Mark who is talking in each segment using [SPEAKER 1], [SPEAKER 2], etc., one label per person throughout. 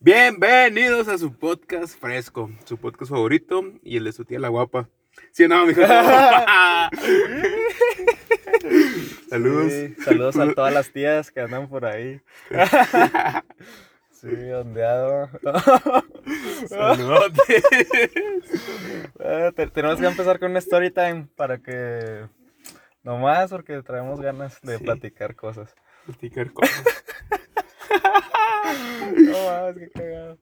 [SPEAKER 1] Bienvenidos a su podcast fresco, su podcast favorito y el de su tía la guapa. Sí, no, mijo. Saludos.
[SPEAKER 2] Sí, saludos a todas las tías que andan por ahí. Sí, ondeado.
[SPEAKER 1] Saludos.
[SPEAKER 2] Eh, te- tenemos que empezar con un story time para que. Nomás porque traemos ganas de
[SPEAKER 1] Sí.
[SPEAKER 2] platicar cosas.
[SPEAKER 1] Platicar cosas.
[SPEAKER 2] No mames, qué cagado.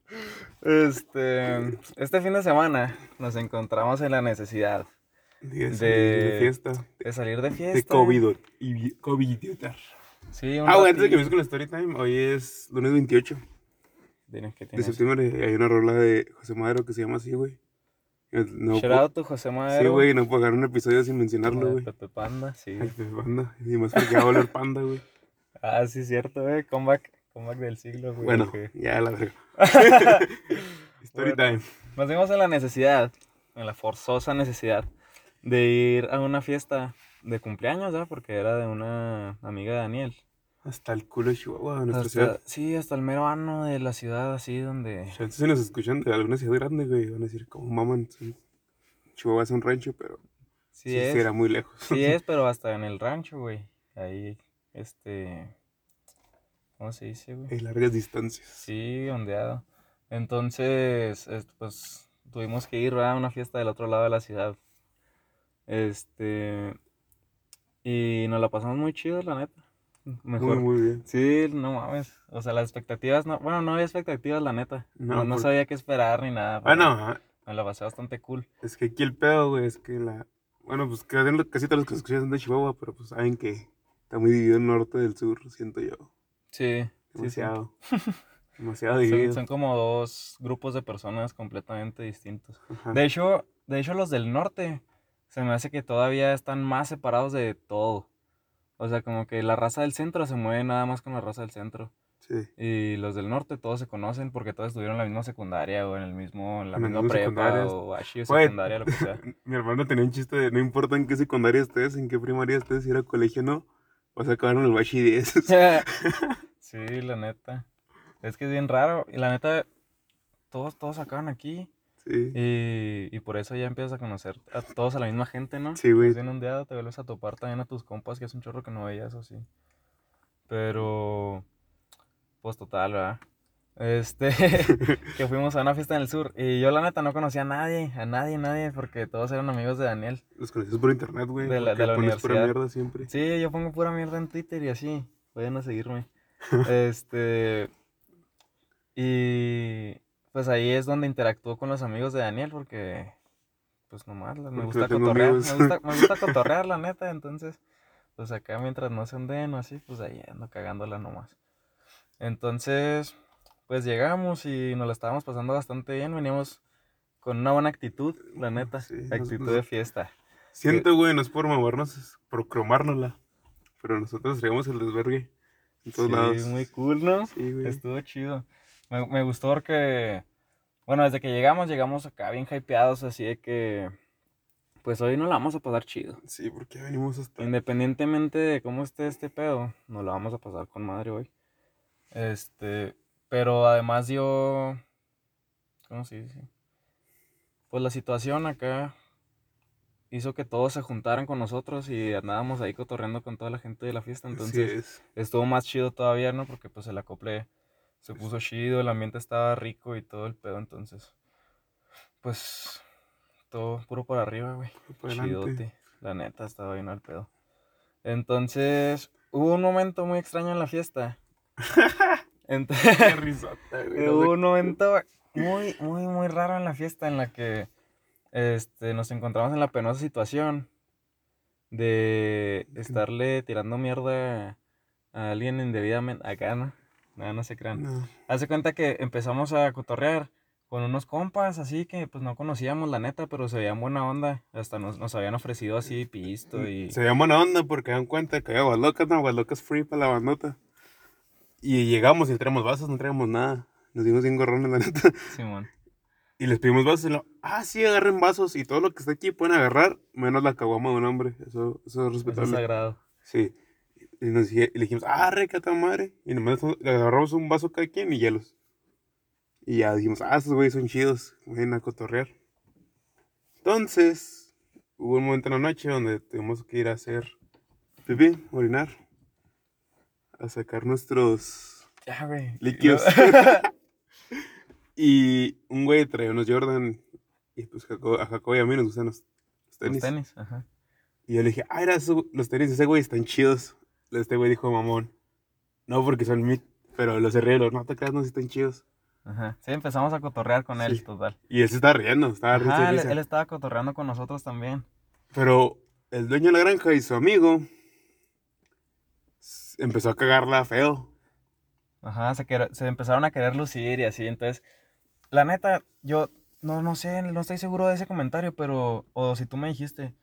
[SPEAKER 2] Este, este fin de semana nos encontramos en la necesidad De-
[SPEAKER 1] de fiesta.
[SPEAKER 2] de salir de fiesta.
[SPEAKER 1] De COVID. Y vi- COVID.
[SPEAKER 2] Sí, un
[SPEAKER 1] Ah, bueno, antes de que empieces con la story time, hoy es lunes 28
[SPEAKER 2] Dime, ¿qué
[SPEAKER 1] de
[SPEAKER 2] tienes?
[SPEAKER 1] septiembre. Hay una rola de José Madero que se llama así, güey. No,
[SPEAKER 2] Shout out to José Madero.
[SPEAKER 1] Sí, güey, no puedo agarrar un episodio sin mencionarlo, güey.
[SPEAKER 2] Pepe Panda, sí.
[SPEAKER 1] Ay, pues, panda. Y más porque va a volver panda, güey.
[SPEAKER 2] Ah, sí, cierto, güey. Comeback, comeback del siglo, güey.
[SPEAKER 1] Bueno,
[SPEAKER 2] que-
[SPEAKER 1] ya la verga. Story
[SPEAKER 2] Bueno.
[SPEAKER 1] time.
[SPEAKER 2] Nos vimos en la necesidad, en la forzosa necesidad, de ir a una fiesta de cumpleaños, ¿verdad? Porque era de una amiga de Daniel.
[SPEAKER 1] Hasta el culo de Chihuahua, nuestra
[SPEAKER 2] Hasta-
[SPEAKER 1] ciudad.
[SPEAKER 2] sí, hasta el mero ano de la ciudad, así donde...
[SPEAKER 1] Entonces, si nos escuchan de alguna ciudad grande, güey, van a decir, como maman, Chihuahua es un rancho, pero
[SPEAKER 2] Sí,
[SPEAKER 1] sí,
[SPEAKER 2] es.
[SPEAKER 1] sí era muy lejos.
[SPEAKER 2] Sí es, pero hasta en el rancho, güey. Ahí, este... ¿Cómo se dice, güey?
[SPEAKER 1] Hay largas distancias.
[SPEAKER 2] Sí, ondeado. Entonces, es- pues tuvimos que ir ¿verdad? a una fiesta del otro lado de la ciudad. Este. Y nos la pasamos muy chido, la neta. Mejor.
[SPEAKER 1] Muy, muy bien.
[SPEAKER 2] Sí, no mames. O sea, las expectativas, no, bueno, no había expectativas, la neta.
[SPEAKER 1] No,
[SPEAKER 2] No, no
[SPEAKER 1] por-
[SPEAKER 2] sabía qué esperar ni nada.
[SPEAKER 1] Bueno,
[SPEAKER 2] Me la pasé bastante cool.
[SPEAKER 1] es que aquí el pedo, güey, es que la... Bueno, pues casi todos los que escuchan son de Chihuahua, pero pues saben que está muy dividido el norte del sur, siento yo.
[SPEAKER 2] Sí, sí, sí.
[SPEAKER 1] Demasiado. Demasiado
[SPEAKER 2] Son,
[SPEAKER 1] dividido.
[SPEAKER 2] son como dos grupos de personas completamente distintos.
[SPEAKER 1] Ajá.
[SPEAKER 2] De hecho, de hecho los del norte se me hace que todavía están más separados de todo. O sea, como que la raza del centro se mueve nada más con la raza del centro.
[SPEAKER 1] Sí.
[SPEAKER 2] Y los del norte todos se conocen porque todos estuvieron en la misma secundaria o en el mismo, en la
[SPEAKER 1] En
[SPEAKER 2] misma prepa o así o secundaria, lo que sea.
[SPEAKER 1] Mi hermano tenía un chiste de no importa en qué secundaria estés, en qué primaria estés, si era colegio o no, vas a acabar en el bachi 10.
[SPEAKER 2] sí, la neta. Es que es bien raro. Y la neta, todos, todos acaban aquí.
[SPEAKER 1] sí.
[SPEAKER 2] Y, y por eso ya empiezas a conocer a todos a la misma gente, ¿no?
[SPEAKER 1] Sí, güey.
[SPEAKER 2] Bien ondeado, te vuelves a topar también a tus compas, que es un chorro que no veías o sí. Pero, pues total, ¿verdad? Este, que fuimos a una fiesta en el sur. Y yo la neta no conocía a nadie, a nadie, nadie, porque todos eran amigos de Daniel.
[SPEAKER 1] Los conoces por internet, güey.
[SPEAKER 2] De la-
[SPEAKER 1] porque
[SPEAKER 2] de la
[SPEAKER 1] pones pura
[SPEAKER 2] universidad.
[SPEAKER 1] mierda siempre.
[SPEAKER 2] Sí, yo pongo pura mierda en Twitter y así. Vayan a seguirme. Este. Y pues ahí es donde interactúo con los amigos de Daniel porque pues nomás me gusta cotorrear, me gusta, me gusta cotorrear la neta, entonces pues acá mientras no se onden o así, pues ahí ando cagándola nomás. Entonces, pues llegamos y nos la estábamos pasando bastante bien, veníamos con una buena actitud, la neta,
[SPEAKER 1] Sí,
[SPEAKER 2] actitud
[SPEAKER 1] nos-
[SPEAKER 2] de fiesta.
[SPEAKER 1] Siento, güey, no es por mamarnos, es por cromárnosla. Pero nosotros traíamos el desvergue en todos
[SPEAKER 2] Sí,
[SPEAKER 1] lados.
[SPEAKER 2] muy cool, ¿no?
[SPEAKER 1] Sí, güey.
[SPEAKER 2] Estuvo chido. Me, me gustó porque, bueno, desde que llegamos, llegamos acá bien hypeados, así de que, pues hoy nos la vamos a pasar chido.
[SPEAKER 1] Sí, porque venimos hasta.
[SPEAKER 2] Independientemente de cómo esté este pedo, nos la vamos a pasar con madre hoy. Este, pero además dio, ¿cómo se dice? Pues la situación acá hizo que todos se juntaran con nosotros y andábamos ahí cotorreando con toda la gente de la fiesta, entonces
[SPEAKER 1] es.
[SPEAKER 2] estuvo más chido todavía, ¿no? Porque pues el acople se puso chido, el ambiente estaba rico y todo el pedo, entonces, pues, todo puro por arriba, güey.
[SPEAKER 1] Para.
[SPEAKER 2] Chidote. La neta, estaba bien al pedo. Entonces, hubo un momento muy extraño en la fiesta.
[SPEAKER 1] Qué risota, güey.
[SPEAKER 2] hubo un momento muy, muy, muy raro en la fiesta en la que este, nos encontramos en la penosa situación de estarle tirando mierda a alguien indebidamente. Acá, ¿no? No, no se crean.
[SPEAKER 1] No.
[SPEAKER 2] Hace cuenta que empezamos a cotorrear con unos compas, así que pues no conocíamos la neta, pero se veían buena onda. Hasta nos, nos habían ofrecido así pisto y...
[SPEAKER 1] Se veía buena onda porque dan cuenta que había Guadalocas, no, Guadalocas free para la bandota. Y llegamos y no traemos vasos, no traemos nada. Nos dimos bien gorrones, la neta.
[SPEAKER 2] Simón.
[SPEAKER 1] Y les pedimos vasos y lo, ah, sí, agarren vasos y todo lo que está aquí pueden agarrar, menos la caguama de un hombre. Eso, eso es
[SPEAKER 2] Eso es
[SPEAKER 1] respetable.
[SPEAKER 2] sagrado.
[SPEAKER 1] Sí. Y, nos, y le dijimos, ah, re, que a toda madre. Y nomás le agarramos un vaso cada quien y hielos. Y ya dijimos, ah, esos güeyes son chidos, ven a cotorrear. Entonces, hubo un momento en la noche donde tuvimos que ir a hacer pipí, orinar, a sacar nuestros
[SPEAKER 2] Ya, güey.
[SPEAKER 1] líquidos. y un güey traía unos Jordan, y pues Jacob- a Jacob y a mí nos gustan los, los
[SPEAKER 2] Los
[SPEAKER 1] tenis.
[SPEAKER 2] tenis, ajá.
[SPEAKER 1] Y yo le dije, ah, era los tenis de ese güey están chidos. Este güey dijo, mamón, no porque son mí, pero los herreros, no te creas, no, sí están chidos.
[SPEAKER 2] Ajá. Sí, empezamos a cotorrear con él,
[SPEAKER 1] Sí.
[SPEAKER 2] total.
[SPEAKER 1] Y él se estaba riendo, estaba
[SPEAKER 2] Ajá, él, él estaba cotorreando con nosotros también.
[SPEAKER 1] Pero el dueño de la granja y su amigo empezó a cagarla feo.
[SPEAKER 2] Ajá, se, quer- se empezaron a querer lucir y así. Entonces, la neta, yo no, no sé, no estoy seguro de ese comentario, pero, o si tú me dijiste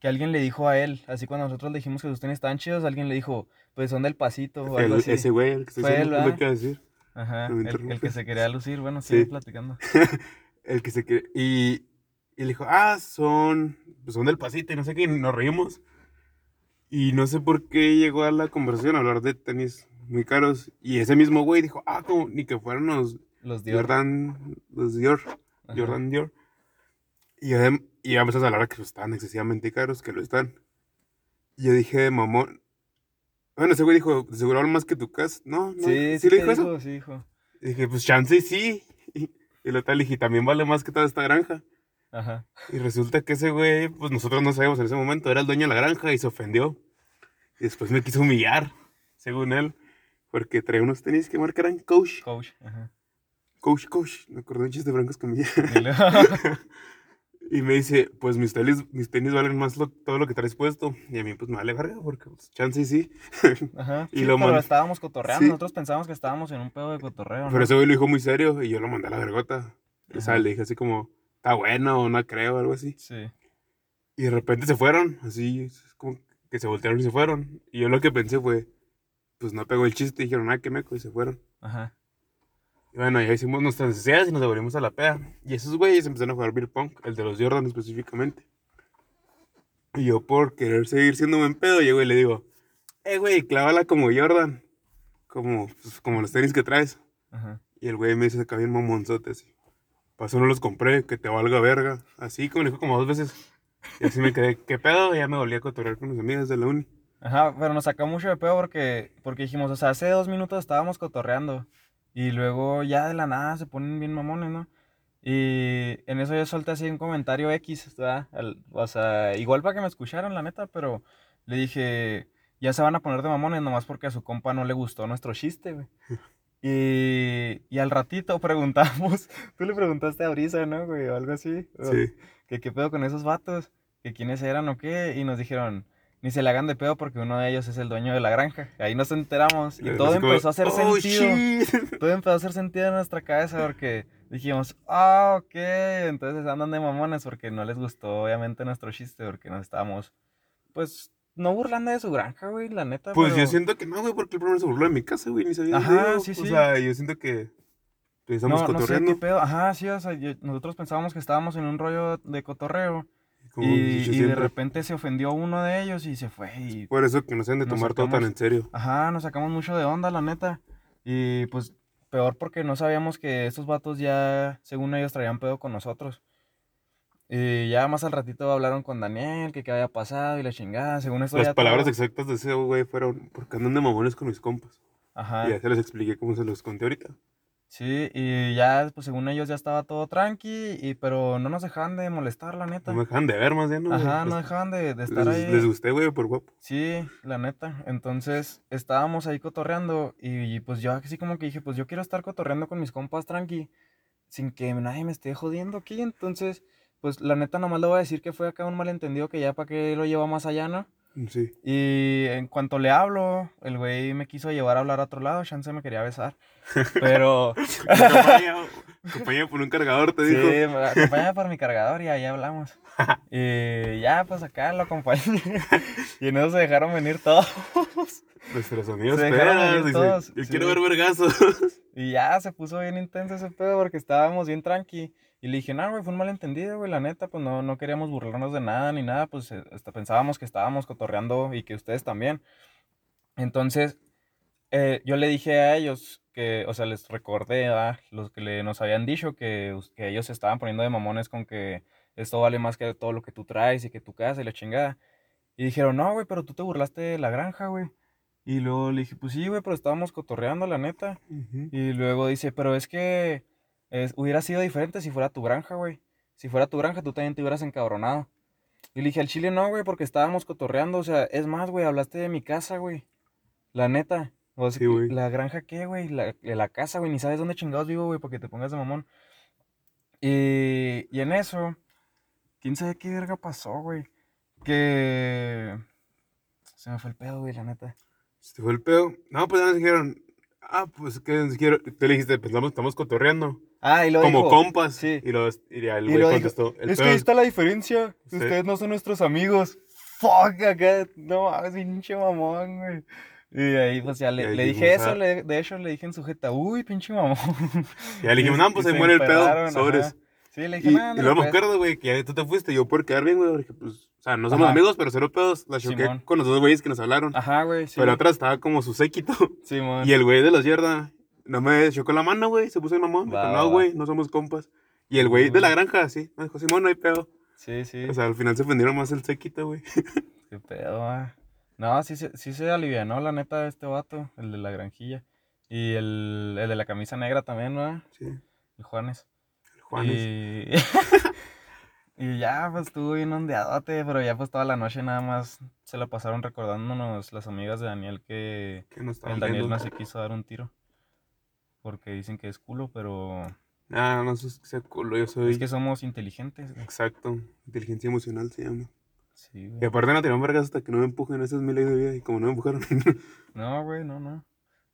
[SPEAKER 2] que alguien le dijo a él, así cuando nosotros le dijimos que sus tenis estaban chidos, alguien le dijo, pues son del pasito o algo
[SPEAKER 1] El-
[SPEAKER 2] así.
[SPEAKER 1] ese güey, el que estoy
[SPEAKER 2] Fue él,
[SPEAKER 1] es lo
[SPEAKER 2] ¿verdad?
[SPEAKER 1] que iba a decir.
[SPEAKER 2] Ajá,
[SPEAKER 1] No
[SPEAKER 2] el, el que se quería lucir, bueno,
[SPEAKER 1] Sí.
[SPEAKER 2] sigue platicando.
[SPEAKER 1] El que se que y, y le dijo, ah, son, pues son del pasito y no sé qué, y nos reímos. Y no sé por qué llegó a la conversación a hablar de tenis muy caros. Y ese mismo güey dijo, ah, como ni que fueran los
[SPEAKER 2] Los Dior.
[SPEAKER 1] Jordan, los Dior,
[SPEAKER 2] Ajá.
[SPEAKER 1] Jordan Dior. Y, adem- y ya empezamos a hablar que estaban excesivamente caros, que lo están. Y yo dije, mamón. Bueno, ese güey dijo, "¿De seguro vale más que tu casa. No, no.
[SPEAKER 2] Sí,
[SPEAKER 1] ¿Sí,
[SPEAKER 2] sí,
[SPEAKER 1] le dijo eso?
[SPEAKER 2] sí, dijo.
[SPEAKER 1] Y dije, pues chance y sí. Y lo tal, dije, también vale más que toda esta granja.
[SPEAKER 2] Ajá.
[SPEAKER 1] Y resulta que ese güey, pues nosotros no sabíamos en ese momento, era el dueño de la granja y se ofendió. Y después me quiso humillar, según él, porque traía unos tenis que marcaran coach.
[SPEAKER 2] Coach. Ajá.
[SPEAKER 1] Coach, coach. Me acordé de un chiste de Franco Escamilla.
[SPEAKER 2] Y
[SPEAKER 1] me dice, pues mis tenis, mis tenis valen más lo- todo lo que traes puesto. Y a mí, pues me vale verga, porque pues, chance sí.
[SPEAKER 2] Ajá.
[SPEAKER 1] Y
[SPEAKER 2] sí,
[SPEAKER 1] lo
[SPEAKER 2] pero estábamos cotorreando.
[SPEAKER 1] Sí.
[SPEAKER 2] Nosotros pensábamos que estábamos en un pedo de cotorreo.
[SPEAKER 1] Pero ese güey lo dijo muy serio y yo lo mandé a la vergota. O sea,
[SPEAKER 2] Ajá.
[SPEAKER 1] le dije así como, está bueno o no creo, algo así.
[SPEAKER 2] Sí.
[SPEAKER 1] Y de repente se fueron, así, como que se voltearon y se fueron. Y yo lo que pensé fue, pues no pegó el chiste, dijeron, ah, qué meco, y se fueron.
[SPEAKER 2] Ajá.
[SPEAKER 1] Y bueno, ya hicimos nuestras necesidades y nos devolvimos a la peda. Y esos güeyes empezaron a jugar beer pong, el de los Jordan específicamente. Y yo por querer seguir siendo buen pedo, llego y le digo, eh, güey, clávala como Jordan. Como, pues, como los tenis que traes.
[SPEAKER 2] Ajá.
[SPEAKER 1] Y el güey me dice acá bien mamonzote así. Pasó, no los compré, que te valga verga. Así como me dijo como dos veces. Y así me quedé, ¿qué pedo? Y ya me volví a cotorrear con mis amigas de la uni.
[SPEAKER 2] Ajá, pero nos sacó mucho de pedo porque, porque dijimos, o sea, hace dos minutos estábamos cotorreando y luego ya de la nada se ponen bien mamones, ¿no? Y en eso yo solté así un comentario X, ¿verdad? O sea, igual para que me escucharan, la neta, pero le dije, ya se van a poner de mamones nomás porque a su compa no le gustó nuestro chiste, güey. Y, y al ratito preguntamos, tú le preguntaste a Brisa, ¿no, güey? O algo así.
[SPEAKER 1] Sí.
[SPEAKER 2] que qué pedo con esos vatos, que quiénes eran o qué, y nos dijeron, ni se le hagan de pedo porque uno de ellos es el dueño de la granja. Ahí nos enteramos y
[SPEAKER 1] Así
[SPEAKER 2] todo empezó a hacer
[SPEAKER 1] "Oh,
[SPEAKER 2] sentido.
[SPEAKER 1] shit".
[SPEAKER 2] Todo empezó a hacer sentido en nuestra cabeza porque dijimos, ah, ok, entonces andan de mamones porque no les gustó obviamente nuestro chiste porque nos estábamos, pues, no burlando de su granja, güey, la neta.
[SPEAKER 1] Pues yo siento que no, güey, porque el primero se burló de mi casa, güey, ni sabía.
[SPEAKER 2] Ajá,
[SPEAKER 1] yo.
[SPEAKER 2] sí,
[SPEAKER 1] O
[SPEAKER 2] sí.
[SPEAKER 1] sea, yo siento que pues, estamos
[SPEAKER 2] no, no sé
[SPEAKER 1] cotorreando.
[SPEAKER 2] qué pedo. Ajá, sí, o sea, yo- nosotros pensábamos que estábamos en un rollo de cotorreo.
[SPEAKER 1] Como
[SPEAKER 2] y, de repente se ofendió uno de ellos y se fue. Y,
[SPEAKER 1] Por eso que no se han de tomar todo tan en serio.
[SPEAKER 2] ajá, nos sacamos mucho de onda, la neta. Y pues peor porque no sabíamos que estos vatos ya, según ellos, traían pedo con nosotros. Y ya más al ratito hablaron con Daniel, que qué había pasado y la chingada. Según esto
[SPEAKER 1] Las
[SPEAKER 2] ya
[SPEAKER 1] palabras
[SPEAKER 2] todo-
[SPEAKER 1] exactas de ese güey fueron, porque andan de mamones con mis compas.
[SPEAKER 2] Ajá.
[SPEAKER 1] Y ya se les expliqué cómo se los conté ahorita.
[SPEAKER 2] Sí, y ya, pues según ellos ya estaba todo tranqui, y, pero no nos dejaban de molestar, la neta.
[SPEAKER 1] No me dejan de ver más bien, ¿no?
[SPEAKER 2] Ajá, no
[SPEAKER 1] Les-
[SPEAKER 2] dejaban de, de estar
[SPEAKER 1] les,
[SPEAKER 2] ahí.
[SPEAKER 1] les gusté, güey, por guapo.
[SPEAKER 2] Sí, la neta. Entonces estábamos ahí cotorreando y pues yo así como que dije, pues yo quiero estar cotorreando con mis compas tranqui, sin que nadie me esté jodiendo aquí. Entonces, pues la neta nomás le voy a decir que fue acá un malentendido que ya para qué lo lleva más allá, ¿no?
[SPEAKER 1] Sí.
[SPEAKER 2] Y en cuanto le hablo, el güey me quiso llevar a hablar a otro lado, chance me quería besar. Pero...
[SPEAKER 1] Acompaña, por un cargador, te
[SPEAKER 2] Sí,
[SPEAKER 1] dijo.
[SPEAKER 2] me acompaña por mi cargador y ahí hablamos. Y ya, pues acá lo acompañé. Y en eso se dejaron venir todos.
[SPEAKER 1] Nuestros amigos
[SPEAKER 2] Se dejaron
[SPEAKER 1] pedas,
[SPEAKER 2] venir
[SPEAKER 1] dice,
[SPEAKER 2] todos,
[SPEAKER 1] Yo
[SPEAKER 2] sí.
[SPEAKER 1] quiero ver vergazos.
[SPEAKER 2] Y ya se puso bien intenso ese pedo porque estábamos bien tranqui. Y le dije, no, güey, fue un malentendido, güey, la neta, pues no, no queríamos burlarnos de nada ni nada, pues eh, hasta pensábamos que estábamos cotorreando y que ustedes también. Entonces, eh, yo le dije a ellos que, o sea, les recordé a los que le, nos habían dicho que, que ellos se estaban poniendo de mamones con que esto vale más que todo lo que tú traes y que tu casa y la chingada. Y dijeron, no, güey, pero tú te burlaste de la granja, güey. Y luego le dije, pues sí, güey, pero estábamos cotorreando, la neta. Y luego dice, pero es que es- hubiera sido diferente si fuera tu granja, güey. Si fuera tu granja, tú también te hubieras encabronado. Y le dije, al chile no, güey, porque estábamos cotorreando. O sea, es más, güey, hablaste de mi casa, güey. La neta. O sea,
[SPEAKER 1] Sí, güey.
[SPEAKER 2] ¿la granja qué, güey? La, la casa, güey, ni sabes dónde chingados vivo, güey, porque te pongas de mamón. Y, y en eso, quién sabe qué verga pasó, güey. Que se me fue el pedo, güey, la neta.
[SPEAKER 1] Se te fue el pedo. No, pues ya nos dijeron. Ah, pues que dijeron. Tú le dijiste, pensamos, estamos cotorreando.
[SPEAKER 2] Ah, y luego
[SPEAKER 1] Como
[SPEAKER 2] dijo,
[SPEAKER 1] compas.
[SPEAKER 2] Sí.
[SPEAKER 1] Y, los, y ya el
[SPEAKER 2] Y
[SPEAKER 1] güey contestó. El
[SPEAKER 2] es que ahí está la diferencia.
[SPEAKER 1] Sí.
[SPEAKER 2] Ustedes no son nuestros amigos. Fuck, acá. No mames, pinche mamón, güey. Y ahí, pues ya
[SPEAKER 1] Y
[SPEAKER 2] le, dije eso.
[SPEAKER 1] ah.
[SPEAKER 2] le- de hecho, le dije en sujeta, uy, pinche mamón.
[SPEAKER 1] Ya le dijimos,
[SPEAKER 2] Y-
[SPEAKER 1] no, pues
[SPEAKER 2] y
[SPEAKER 1] se
[SPEAKER 2] se
[SPEAKER 1] muere el pedo. Sobres.
[SPEAKER 2] Sí, le
[SPEAKER 1] Y,
[SPEAKER 2] dije,
[SPEAKER 1] y
[SPEAKER 2] nada,
[SPEAKER 1] luego me acuerdo, güey, que ya tú te fuiste. Yo por quedar bien, güey, porque pues, o sea, no somos
[SPEAKER 2] Ajá.
[SPEAKER 1] amigos, pero cero pedos. La choqué
[SPEAKER 2] Simón.
[SPEAKER 1] con los dos güeyes que nos hablaron.
[SPEAKER 2] Ajá, güey, sí.
[SPEAKER 1] Pero atrás estaba como su séquito.
[SPEAKER 2] Simón.
[SPEAKER 1] Y el güey de los yarda no me chocó la mano, güey. Se puso en mamón. Dijo, no, güey, no somos compas. Y el güey de la granja, sí. Me dijo, Simón, no hay pedo.
[SPEAKER 2] Sí, sí.
[SPEAKER 1] O sea, al final se ofendieron más el séquito, güey.
[SPEAKER 2] Qué pedo, ah. No, sí, se- sí se alivianó, la neta, este vato, el de la granjilla. Y el, el de la camisa negra también, ¿no?
[SPEAKER 1] Sí,
[SPEAKER 2] El Juanes.
[SPEAKER 1] El Juanes.
[SPEAKER 2] Y... y ya, pues estuvo bien ondeadote, pero ya pues toda la noche nada más se la pasaron recordándonos las amigas de Daniel que
[SPEAKER 1] Que no estaban
[SPEAKER 2] el Daniel
[SPEAKER 1] viendo.
[SPEAKER 2] no se quiso dar un tiro. Porque dicen que es culo, pero
[SPEAKER 1] Ah, no sé si sea culo, yo soy.
[SPEAKER 2] es que somos inteligentes. güey.
[SPEAKER 1] Exacto. Inteligencia emocional se llama.
[SPEAKER 2] Sí,
[SPEAKER 1] Y aparte no tiraron vergas hasta que no me empujen. Esa es mi ley de vida. Y como no me empujaron.
[SPEAKER 2] No, güey, no, no.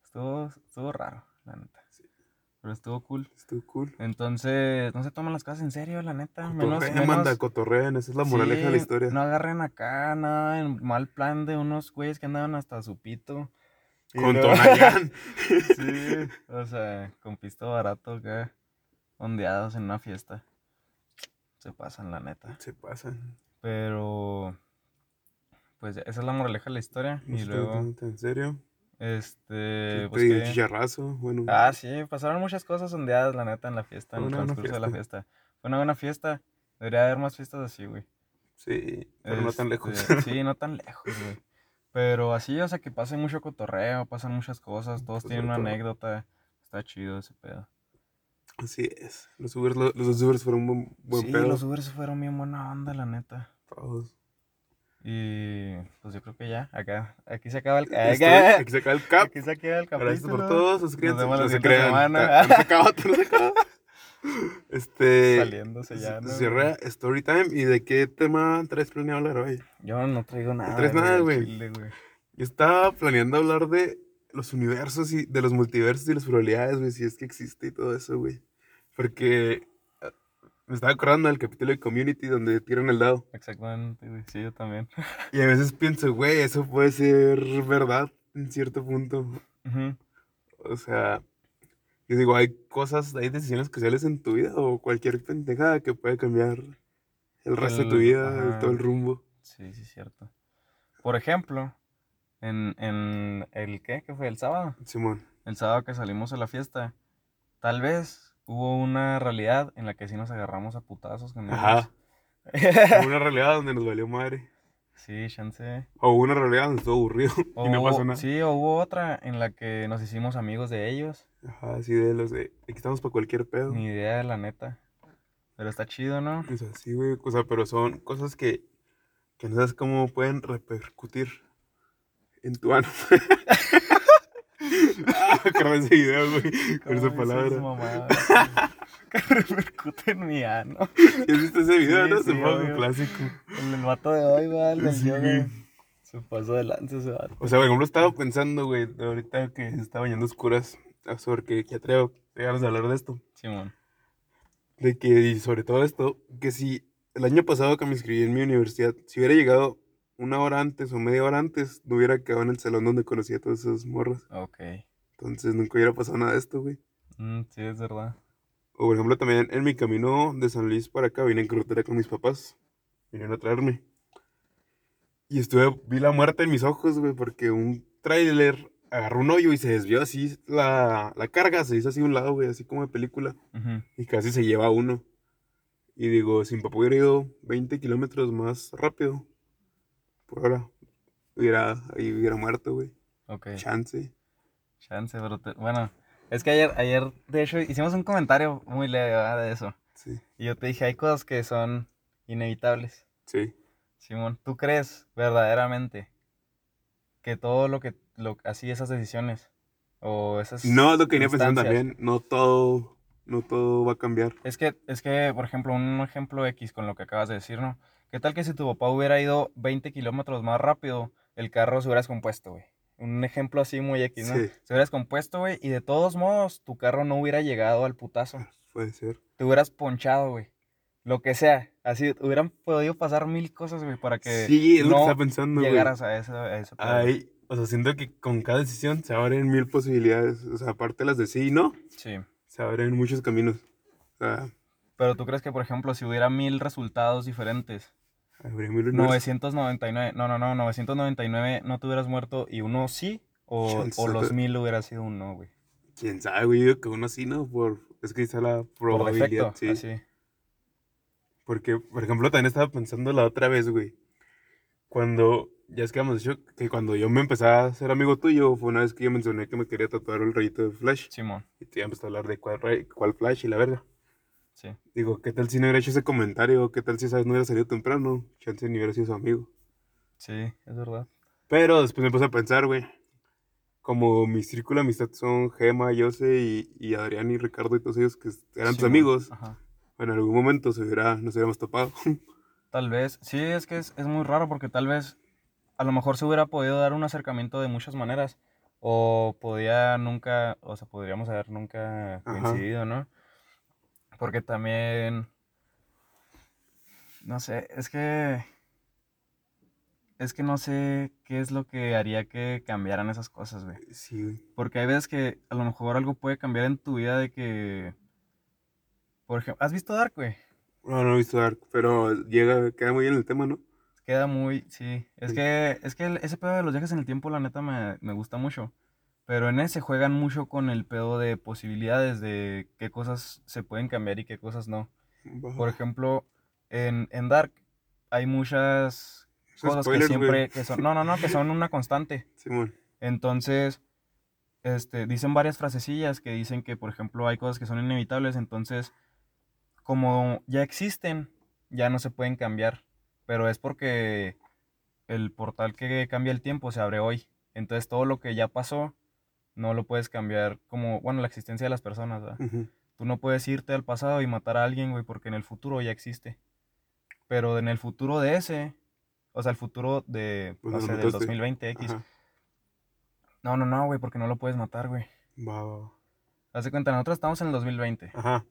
[SPEAKER 2] Estuvo, estuvo raro, la neta. Pero estuvo cool.
[SPEAKER 1] Estuvo cool.
[SPEAKER 2] Entonces, no se toman las cosas en serio, la neta. Menos,
[SPEAKER 1] Cotorrean, manda,
[SPEAKER 2] menos,
[SPEAKER 1] cotorrean. Esa es la moraleja de la historia.
[SPEAKER 2] No agarren acá nada en mal plan de unos güeyes que andaban hasta su pito.
[SPEAKER 1] Con Tonayán.
[SPEAKER 2] Sí, o sea, con pisto barato acá, ondeados en una fiesta. Se pasan, la neta.
[SPEAKER 1] Se pasan.
[SPEAKER 2] Pero, pues esa es la moraleja de la historia.
[SPEAKER 1] No
[SPEAKER 2] Y luego,
[SPEAKER 1] en serio.
[SPEAKER 2] Este,
[SPEAKER 1] Sí,
[SPEAKER 2] pues que-
[SPEAKER 1] chicharrazo. Bueno.
[SPEAKER 2] Ah, sí, pasaron muchas cosas ondeadas, la neta, en la fiesta, en el transcurso de la
[SPEAKER 1] fiesta.
[SPEAKER 2] Fue una buena fiesta. Debería haber más fiestas así, güey.
[SPEAKER 1] Sí, pero no tan lejos.
[SPEAKER 2] Este, Sí, no tan lejos, güey. Pero así, o sea, que pasen mucho cotorreo, pasan muchas cosas, todos
[SPEAKER 1] Pues
[SPEAKER 2] tienen una
[SPEAKER 1] todo.
[SPEAKER 2] anécdota. Está chido ese pedo.
[SPEAKER 1] Así es. Los Ubers, lo- los dos Ubers fueron un buen, buen
[SPEAKER 2] sí,
[SPEAKER 1] pedo.
[SPEAKER 2] los Ubers fueron bien buena onda, la neta.
[SPEAKER 1] Todos.
[SPEAKER 2] Y pues yo creo que ya, acá, aquí se acaba el,
[SPEAKER 1] Estoy- aquí se acaba el cap.
[SPEAKER 2] aquí se acaba el capítulo.
[SPEAKER 1] Gracias por todo. Suscríbanse.
[SPEAKER 2] vemos la
[SPEAKER 1] No
[SPEAKER 2] siguiente semana.
[SPEAKER 1] No se acaba, no se acaba. Este.
[SPEAKER 2] Saliéndose ya,
[SPEAKER 1] se-
[SPEAKER 2] ¿no?
[SPEAKER 1] Cierra Story Time. ¿Y de qué tema traes planeado hablar hoy?
[SPEAKER 2] Yo no traigo nada.
[SPEAKER 1] traes nada, güey. Yo estaba planeando hablar de los universos y de los multiversos y las probabilidades, güey, si es que existe y todo eso, güey. Porque ah, me estaba acordando del capítulo de Community donde tiran el dado.
[SPEAKER 2] Exactamente, güey. Sí, yo también.
[SPEAKER 1] Y a veces pienso, güey, eso puede ser verdad en cierto punto. O sea, yo digo, hay cosas, hay decisiones cruciales en tu vida o cualquier pendejada que puede cambiar el resto de tu vida, el- todo el rumbo.
[SPEAKER 2] Sí, sí, cierto. Por ejemplo, en, en el ¿qué? ¿Qué fue? ¿El sábado?
[SPEAKER 1] Simón.
[SPEAKER 2] El sábado que salimos a la fiesta, tal vez hubo una realidad en la que sí nos agarramos a putazos con
[SPEAKER 1] Ajá.
[SPEAKER 2] ellos.
[SPEAKER 1] Hubo una realidad donde nos valió madre.
[SPEAKER 2] sí, chance.
[SPEAKER 1] O hubo una realidad donde estuvo aburrido
[SPEAKER 2] O
[SPEAKER 1] y no pasó nada.
[SPEAKER 2] Sí, o hubo otra en la que nos hicimos amigos de ellos.
[SPEAKER 1] Ajá, así de los de, aquí estamos para cualquier pedo.
[SPEAKER 2] Ni idea, la neta. Pero está chido, ¿no?
[SPEAKER 1] O sea, sí, güey, o sea, pero son cosas que, que no sabes cómo pueden repercutir en tu ano. de ese video, güey, con esa palabra.
[SPEAKER 2] que repercute en mi ano.
[SPEAKER 1] ¿Ya viste ese video,
[SPEAKER 2] Sí,
[SPEAKER 1] no?
[SPEAKER 2] sí,
[SPEAKER 1] Supongo,
[SPEAKER 2] obvio.
[SPEAKER 1] clásico.
[SPEAKER 2] El del vato de hoy, va, el
[SPEAKER 1] Sí, güey.
[SPEAKER 2] Se pasó de lanza ese vato.
[SPEAKER 1] O sea, por ejemplo, estaba pensando, güey, ahorita que se está bañando oscuras, sobre que ya traigo ganas de hablar de esto.
[SPEAKER 2] Simón.
[SPEAKER 1] De que, y sobre todo esto, que si el año pasado que me inscribí en mi universidad, si hubiera llegado una hora antes o media hora antes, no hubiera quedado en el salón donde conocí a todas esas morras.
[SPEAKER 2] Ok.
[SPEAKER 1] Entonces nunca hubiera pasado nada de esto, güey.
[SPEAKER 2] Mm, sí, es verdad.
[SPEAKER 1] O por ejemplo, también en mi camino de San Luis para acá, vine en carretera con mis papás. Vinieron a traerme. Y estuve, vi la muerte en mis ojos, güey, porque un tráiler agarró un hoyo y se desvió así la, la carga, se hizo así a un lado, güey, así como de película. Y casi se lleva uno. Y digo, si mi papá hubiera ido 20 kilómetros más rápido, por hora, hubiera, hubiera muerto, güey.
[SPEAKER 2] Ok.
[SPEAKER 1] Chance.
[SPEAKER 2] Chance, pero te- bueno, es que ayer, ayer, de hecho, hicimos un comentario muy leve ¿verdad? de eso.
[SPEAKER 1] Sí,
[SPEAKER 2] Y yo te dije, hay cosas que son inevitables.
[SPEAKER 1] sí.
[SPEAKER 2] Simón, ¿tú crees verdaderamente que todo lo que, lo, así esas decisiones o esas...
[SPEAKER 1] No, lo que venía pensando también. No todo, no todo va a cambiar.
[SPEAKER 2] Es que, es que, por ejemplo, un ejemplo X con lo que acabas de decir, ¿no? ¿Qué tal que si tu papá hubiera ido 20 kilómetros más rápido, el carro se hubiera descompuesto, güey? Un ejemplo así muy X, ¿no?
[SPEAKER 1] Sí.
[SPEAKER 2] Se hubiera descompuesto, güey, y de todos modos, tu carro no hubiera llegado al putazo.
[SPEAKER 1] Puede ser.
[SPEAKER 2] Te hubieras ponchado, güey. Lo que sea. Así, hubieran podido pasar mil cosas, güey, para que
[SPEAKER 1] Sí, es lo que
[SPEAKER 2] no
[SPEAKER 1] estaba pensando, güey.
[SPEAKER 2] llegaras a ese, a ese pedo, güey.
[SPEAKER 1] Ay, o sea, siento que con cada decisión se abren mil posibilidades. O sea, aparte de las de sí y no,
[SPEAKER 2] Sí.
[SPEAKER 1] se abren muchos caminos. O sea,
[SPEAKER 2] Pero tú crees que, por ejemplo, si hubiera mil resultados diferentes,
[SPEAKER 1] habría mil universos.
[SPEAKER 2] 999, no, no, no, 999 no te hubieras muerto y uno sí, o, o los mil hubiera sido un no, güey.
[SPEAKER 1] Quién sabe, güey, yo que uno sí, ¿no? Por, es que está la
[SPEAKER 2] Por
[SPEAKER 1] probabilidad,
[SPEAKER 2] defecto,
[SPEAKER 1] sí.
[SPEAKER 2] así.
[SPEAKER 1] Porque, por ejemplo, también estaba pensando la otra vez, güey. Cuando, ya es que hemos dicho que cuando yo me empecé a ser amigo tuyo, fue una vez que yo mencioné que me quería tatuar el rayito de Flash.
[SPEAKER 2] Simón,
[SPEAKER 1] Y ya empezaste a hablar de cuál, cuál Flash y la verga.
[SPEAKER 2] Sí.
[SPEAKER 1] Digo, ¿qué tal si no hubiera hecho ese comentario? ¿Qué tal si esa vez no hubiera salido temprano? Chance ni hubiera sido su amigo.
[SPEAKER 2] Sí, es verdad.
[SPEAKER 1] Pero después me puse a pensar, güey. Como mi círculo de amistad son Gema, Jose y, y Adrián y Ricardo y todos ellos que eran tus
[SPEAKER 2] Simón,
[SPEAKER 1] amigos.
[SPEAKER 2] Ajá.
[SPEAKER 1] En algún momento se hubiera, nos hubiéramos topado.
[SPEAKER 2] Tal vez, sí, es que es, es muy raro porque tal vez a lo mejor se hubiera podido dar un acercamiento de muchas maneras o podía nunca, o sea, podríamos haber nunca
[SPEAKER 1] Ajá.
[SPEAKER 2] coincidido, ¿no? Porque también, no sé, es que, es que no sé qué es lo que haría que cambiaran esas cosas, güey.
[SPEAKER 1] sí, güey.
[SPEAKER 2] Porque hay veces que a lo mejor algo puede cambiar en tu vida de que, por ejemplo, ¿has visto Dark, güey?
[SPEAKER 1] No, no he visto Dark, pero llega, queda muy bien el tema, ¿no?
[SPEAKER 2] Queda muy, sí. Es
[SPEAKER 1] Sí.
[SPEAKER 2] que, es que ese pedo de los viajes en el tiempo, la neta, me, me gusta mucho. Pero en ese juegan mucho con el pedo de posibilidades de qué cosas se pueden cambiar y qué cosas no. Por ejemplo, en, en Dark hay muchas cosas que siempre,
[SPEAKER 1] güey.
[SPEAKER 2] que son, no, no, no, que son una constante.
[SPEAKER 1] Simón.
[SPEAKER 2] Entonces, este, dicen varias frasecillas que dicen que, por ejemplo, hay cosas que son inevitables, entonces, como ya existen, ya no se pueden cambiar, pero es porque el portal que cambia el tiempo se abre hoy. Entonces, todo lo que ya pasó, no lo puedes cambiar como, bueno, la existencia de las personas. Tú no puedes irte al pasado y matar a alguien, güey, porque en el futuro ya existe. Pero en el futuro de ese, o sea, el futuro de,
[SPEAKER 1] Pues
[SPEAKER 2] no sé, del
[SPEAKER 1] mataste.
[SPEAKER 2] 2020 X,
[SPEAKER 1] Ajá.
[SPEAKER 2] no, no, no, güey, porque no lo puedes matar, güey.
[SPEAKER 1] Va, va,
[SPEAKER 2] de cuenta, nosotros estamos en el 2020.
[SPEAKER 1] Ajá.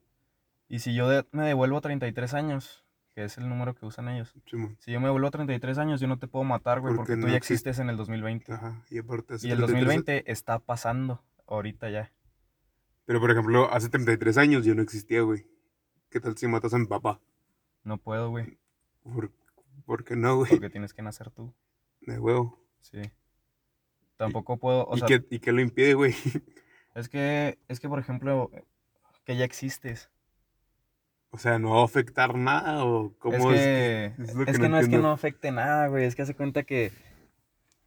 [SPEAKER 2] Y si yo de- me devuelvo 33 años, que es el número que usan ellos. Si yo me devuelvo 33 años, yo no te puedo matar, güey,
[SPEAKER 1] Porque
[SPEAKER 2] porque tú ya
[SPEAKER 1] existe.
[SPEAKER 2] existes en el 2020.
[SPEAKER 1] Ajá. Y aparte
[SPEAKER 2] Y el
[SPEAKER 1] 33
[SPEAKER 2] 2020 está pasando ahorita ya.
[SPEAKER 1] Pero por ejemplo, hace 33 años yo no existía, güey. ¿Qué tal si matas a mi papá?
[SPEAKER 2] No puedo, güey,
[SPEAKER 1] ¿Por, por qué no, güey?
[SPEAKER 2] porque tienes que nacer tú.
[SPEAKER 1] De huevo.
[SPEAKER 2] Sí. Tampoco puedo, o
[SPEAKER 1] ¿Y,
[SPEAKER 2] sea,
[SPEAKER 1] qué, ¿Y qué lo impide, güey?
[SPEAKER 2] es que, es que, por ejemplo, que ya existes.
[SPEAKER 1] O sea, ¿no va a afectar nada o cómo
[SPEAKER 2] es que,
[SPEAKER 1] es
[SPEAKER 2] es
[SPEAKER 1] lo
[SPEAKER 2] que,
[SPEAKER 1] que no
[SPEAKER 2] no es que no afecte nada, güey. Es que hace cuenta que.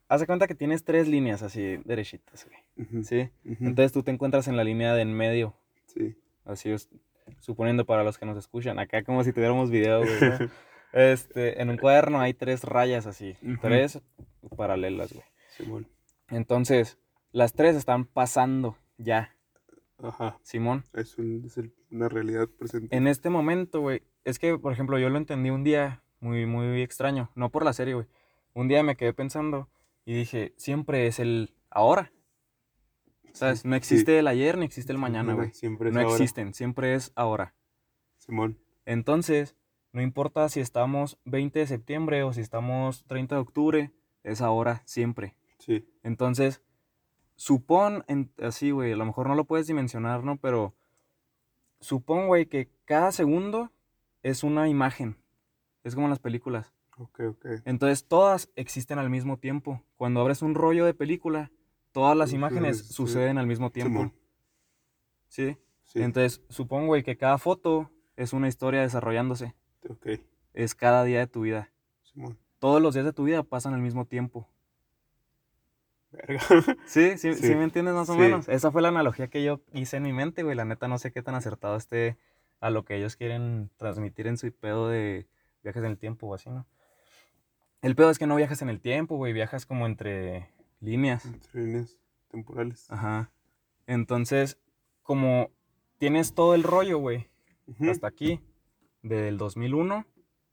[SPEAKER 2] Hace cuenta que tienes tres líneas así derechitas, güey. ¿Sí? Entonces tú te encuentras en la línea de en medio.
[SPEAKER 1] sí.
[SPEAKER 2] Así es. Suponiendo para los que nos escuchan. Acá como si tuviéramos video, güey. ¿no? Este, en un cuaderno hay tres rayas así. Tres paralelas, güey.
[SPEAKER 1] Simón.
[SPEAKER 2] Entonces, las tres están pasando ya,
[SPEAKER 1] Ajá.
[SPEAKER 2] Simón.
[SPEAKER 1] Es, un- es el- una realidad presente.
[SPEAKER 2] En este momento, güey, es que, por ejemplo, yo lo entendí un día muy, muy extraño. No por la serie, güey. Un día me quedé pensando y dije, siempre es el ahora. ¿Sabes? No existe el ayer ni existe el mañana, güey.
[SPEAKER 1] Siempre es
[SPEAKER 2] No
[SPEAKER 1] ahora.
[SPEAKER 2] existen, siempre es ahora.
[SPEAKER 1] Simón.
[SPEAKER 2] Entonces, no importa si estamos 20 de septiembre o si estamos 30 de octubre, es ahora, siempre.
[SPEAKER 1] Sí.
[SPEAKER 2] Entonces, supón, en- así, güey, a lo mejor no lo puedes dimensionar, ¿no? Pero supón, güey, que cada segundo es una imagen. Es como en las películas.
[SPEAKER 1] Ok, ok.
[SPEAKER 2] Entonces, todas existen al mismo tiempo. Cuando abres un rollo de película, todas las
[SPEAKER 1] Sí,
[SPEAKER 2] imágenes
[SPEAKER 1] sí.
[SPEAKER 2] suceden al mismo tiempo.
[SPEAKER 1] Simón.
[SPEAKER 2] Sí.
[SPEAKER 1] Sí.
[SPEAKER 2] Entonces, supongo, güey, que cada foto es una historia desarrollándose.
[SPEAKER 1] Ok.
[SPEAKER 2] Es cada día de tu vida.
[SPEAKER 1] Simón.
[SPEAKER 2] Todos los días de tu vida pasan al mismo tiempo.
[SPEAKER 1] Verga.
[SPEAKER 2] Sí, sí, sí,
[SPEAKER 1] Sí.
[SPEAKER 2] me entiendes más o
[SPEAKER 1] Sí.
[SPEAKER 2] menos. Esa fue la analogía que yo hice en mi mente, güey. La neta no sé qué tan acertado esté a lo que ellos quieren transmitir en su pedo de viajes en el tiempo o así, ¿no? El pedo es que no viajas en el tiempo, güey. Viajas como entre líneas.
[SPEAKER 1] Entre líneas temporales.
[SPEAKER 2] Ajá. Entonces, como tienes todo el rollo, güey, hasta aquí, del 2001